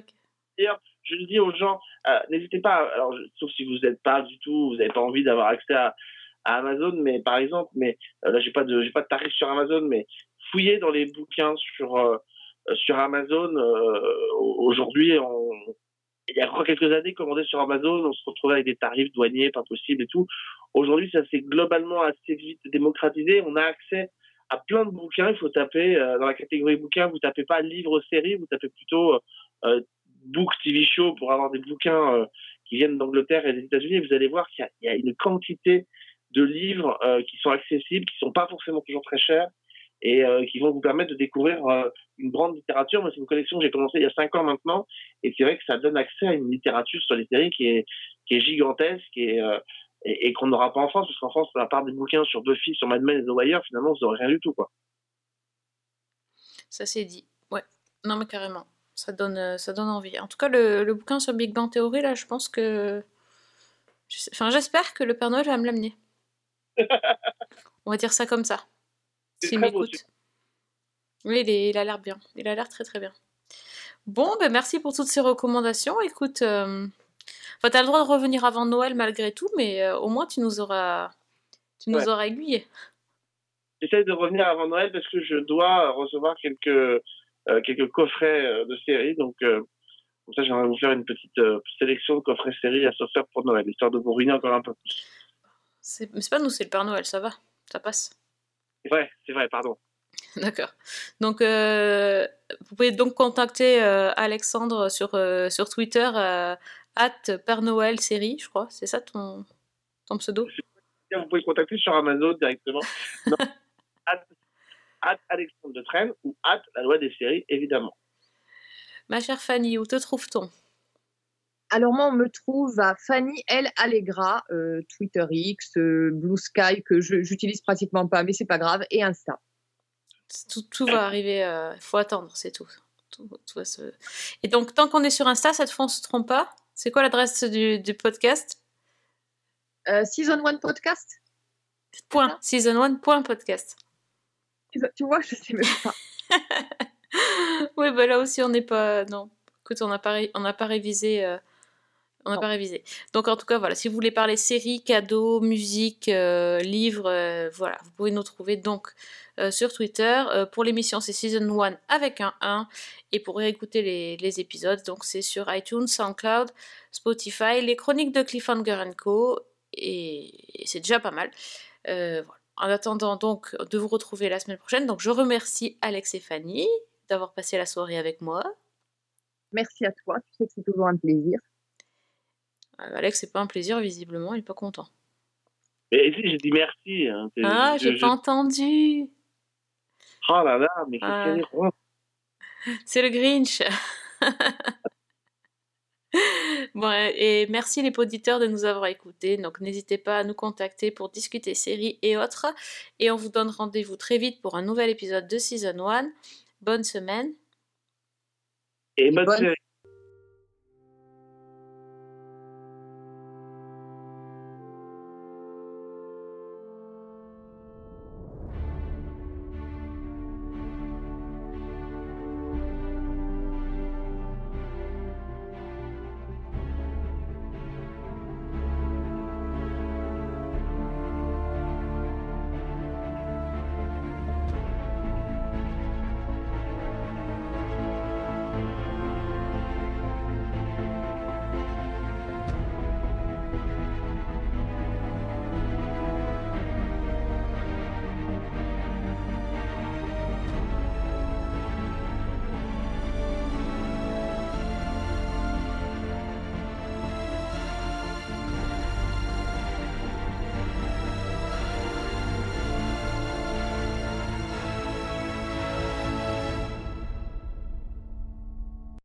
Je le dis aux gens, euh, n'hésitez pas, alors, sauf si vous n'êtes pas du tout, vous n'avez pas envie d'avoir accès à, Amazon, mais par exemple, mais euh, là, j'ai pas pas de tarif sur Amazon, mais fouillez dans les bouquins sur, euh, sur Amazon. Aujourd'hui, il y a encore quelques années, commandé sur Amazon, on se retrouvait avec des tarifs douaniers pas possibles et tout. Aujourd'hui, ça s'est globalement assez vite démocratisé. On a accès à plein de bouquins. Il faut taper dans la catégorie bouquins, vous tapez pas livre série, vous tapez plutôt book TV show pour avoir des bouquins euh, qui viennent d'Angleterre et des États-Unis. Vous allez voir qu'il y a- une quantité de livres euh, qui sont accessibles, qui sont pas forcément toujours très chers et euh, qui vont vous permettre de découvrir une grande littérature. Moi, c'est une collection que j'ai commencé il y a cinq ans maintenant, et c'est vrai que ça donne accès à une littérature sur les séries qui est, gigantesque et qu'on n'aura pas en France, parce qu'en France, à part des bouquins sur Buffy, sur Mad Men et The Wire, finalement, vous n'aurez rien du tout, quoi. Ça c'est dit. Ouais. Non, mais carrément. Ça donne, euh, ça donne envie. En tout cas, le, le bouquin sur Big Bang Theory, là, je pense que. Enfin, j'espère que le Père Noël va me l'amener. On va dire ça comme ça. S'il m'écoute. Oui, il, est- il a l'air bien. Il a l'air très très bien. Bon, ben merci pour toutes ces recommandations. Écoute, euh... enfin, t'as le droit de revenir avant Noël malgré tout, mais euh, au moins tu nous auras, tu nous Ouais. auras aiguillés. J'essaie de revenir avant Noël parce que je dois recevoir quelques, quelques coffrets euh, de séries. Donc, euh, comme ça, j'aimerais vous faire une petite euh, sélection de coffrets séries à s'offrir pour Noël, histoire de vous ruiner encore un peu plus. C'est mais c'est pas nous, c'est le Père Noël, ça va, ça passe. C'est vrai, c'est vrai, pardon. D'accord. Donc, euh, vous pouvez donc contacter euh, Alexandre sur, euh, sur Twitter, euh, at Père Noël série, je crois. C'est ça ton, ton pseudo? Vous pouvez contacter sur Amazon directement. Non, at, at Alexandre de Traîne ou at la loi des séries, évidemment. Ma chère Fanny, où te trouve-t-on? Alors moi, on me trouve à Fanny L Allegra, euh, Twitter X, euh, Blue Sky que je j'utilise pratiquement pas, mais c'est pas grave, et Insta. tout, tout va arriver, il faut attendre, c'est tout. Tout- tout va se- Et donc, tant qu'on est sur Insta, cette fois, on se trompe pas? C'est quoi l'adresse du, du podcast? Euh, season 1 podcast? Point. Season 1 point podcast. Tu vois- je sais même pas. oui, bah là aussi, on n'est pas. Non, écoute, on n'a pas, ré- on n'a pas révisé. euh, On n'a pas révisé. Donc, en tout cas, voilà, si vous voulez parler séries, cadeaux, musique, euh, livres, euh, voilà, vous pouvez nous trouver donc euh, sur Twitter. Pour l'émission, c'est Season 1 avec un 1. Et pour réécouter les, les épisodes, donc c'est sur iTunes, SoundCloud, Spotify, les chroniques de Cliffhanger Co. Et, et c'est déjà pas mal. Voilà. En attendant donc de vous retrouver la semaine prochaine, donc je remercie Alex et Fanny d'avoir passé la soirée avec moi. Merci à toi, tu sais que c'est toujours un plaisir. Euh, Alex, c'est pas un plaisir, visiblement, il est pas content. Et si, j'ai dit merci. hein, Ah, je- j'ai pas entendu. Oh là là, mais qu'est-ce Ah. C'est le Grinch. bon, et merci les auditeurs de nous avoir écoutés. Donc n'hésitez pas à nous contacter pour discuter séries et autres. Et on vous donne rendez-vous très vite pour un nouvel épisode de Season 1. Bonne semaine. Et bonne Bonne- série.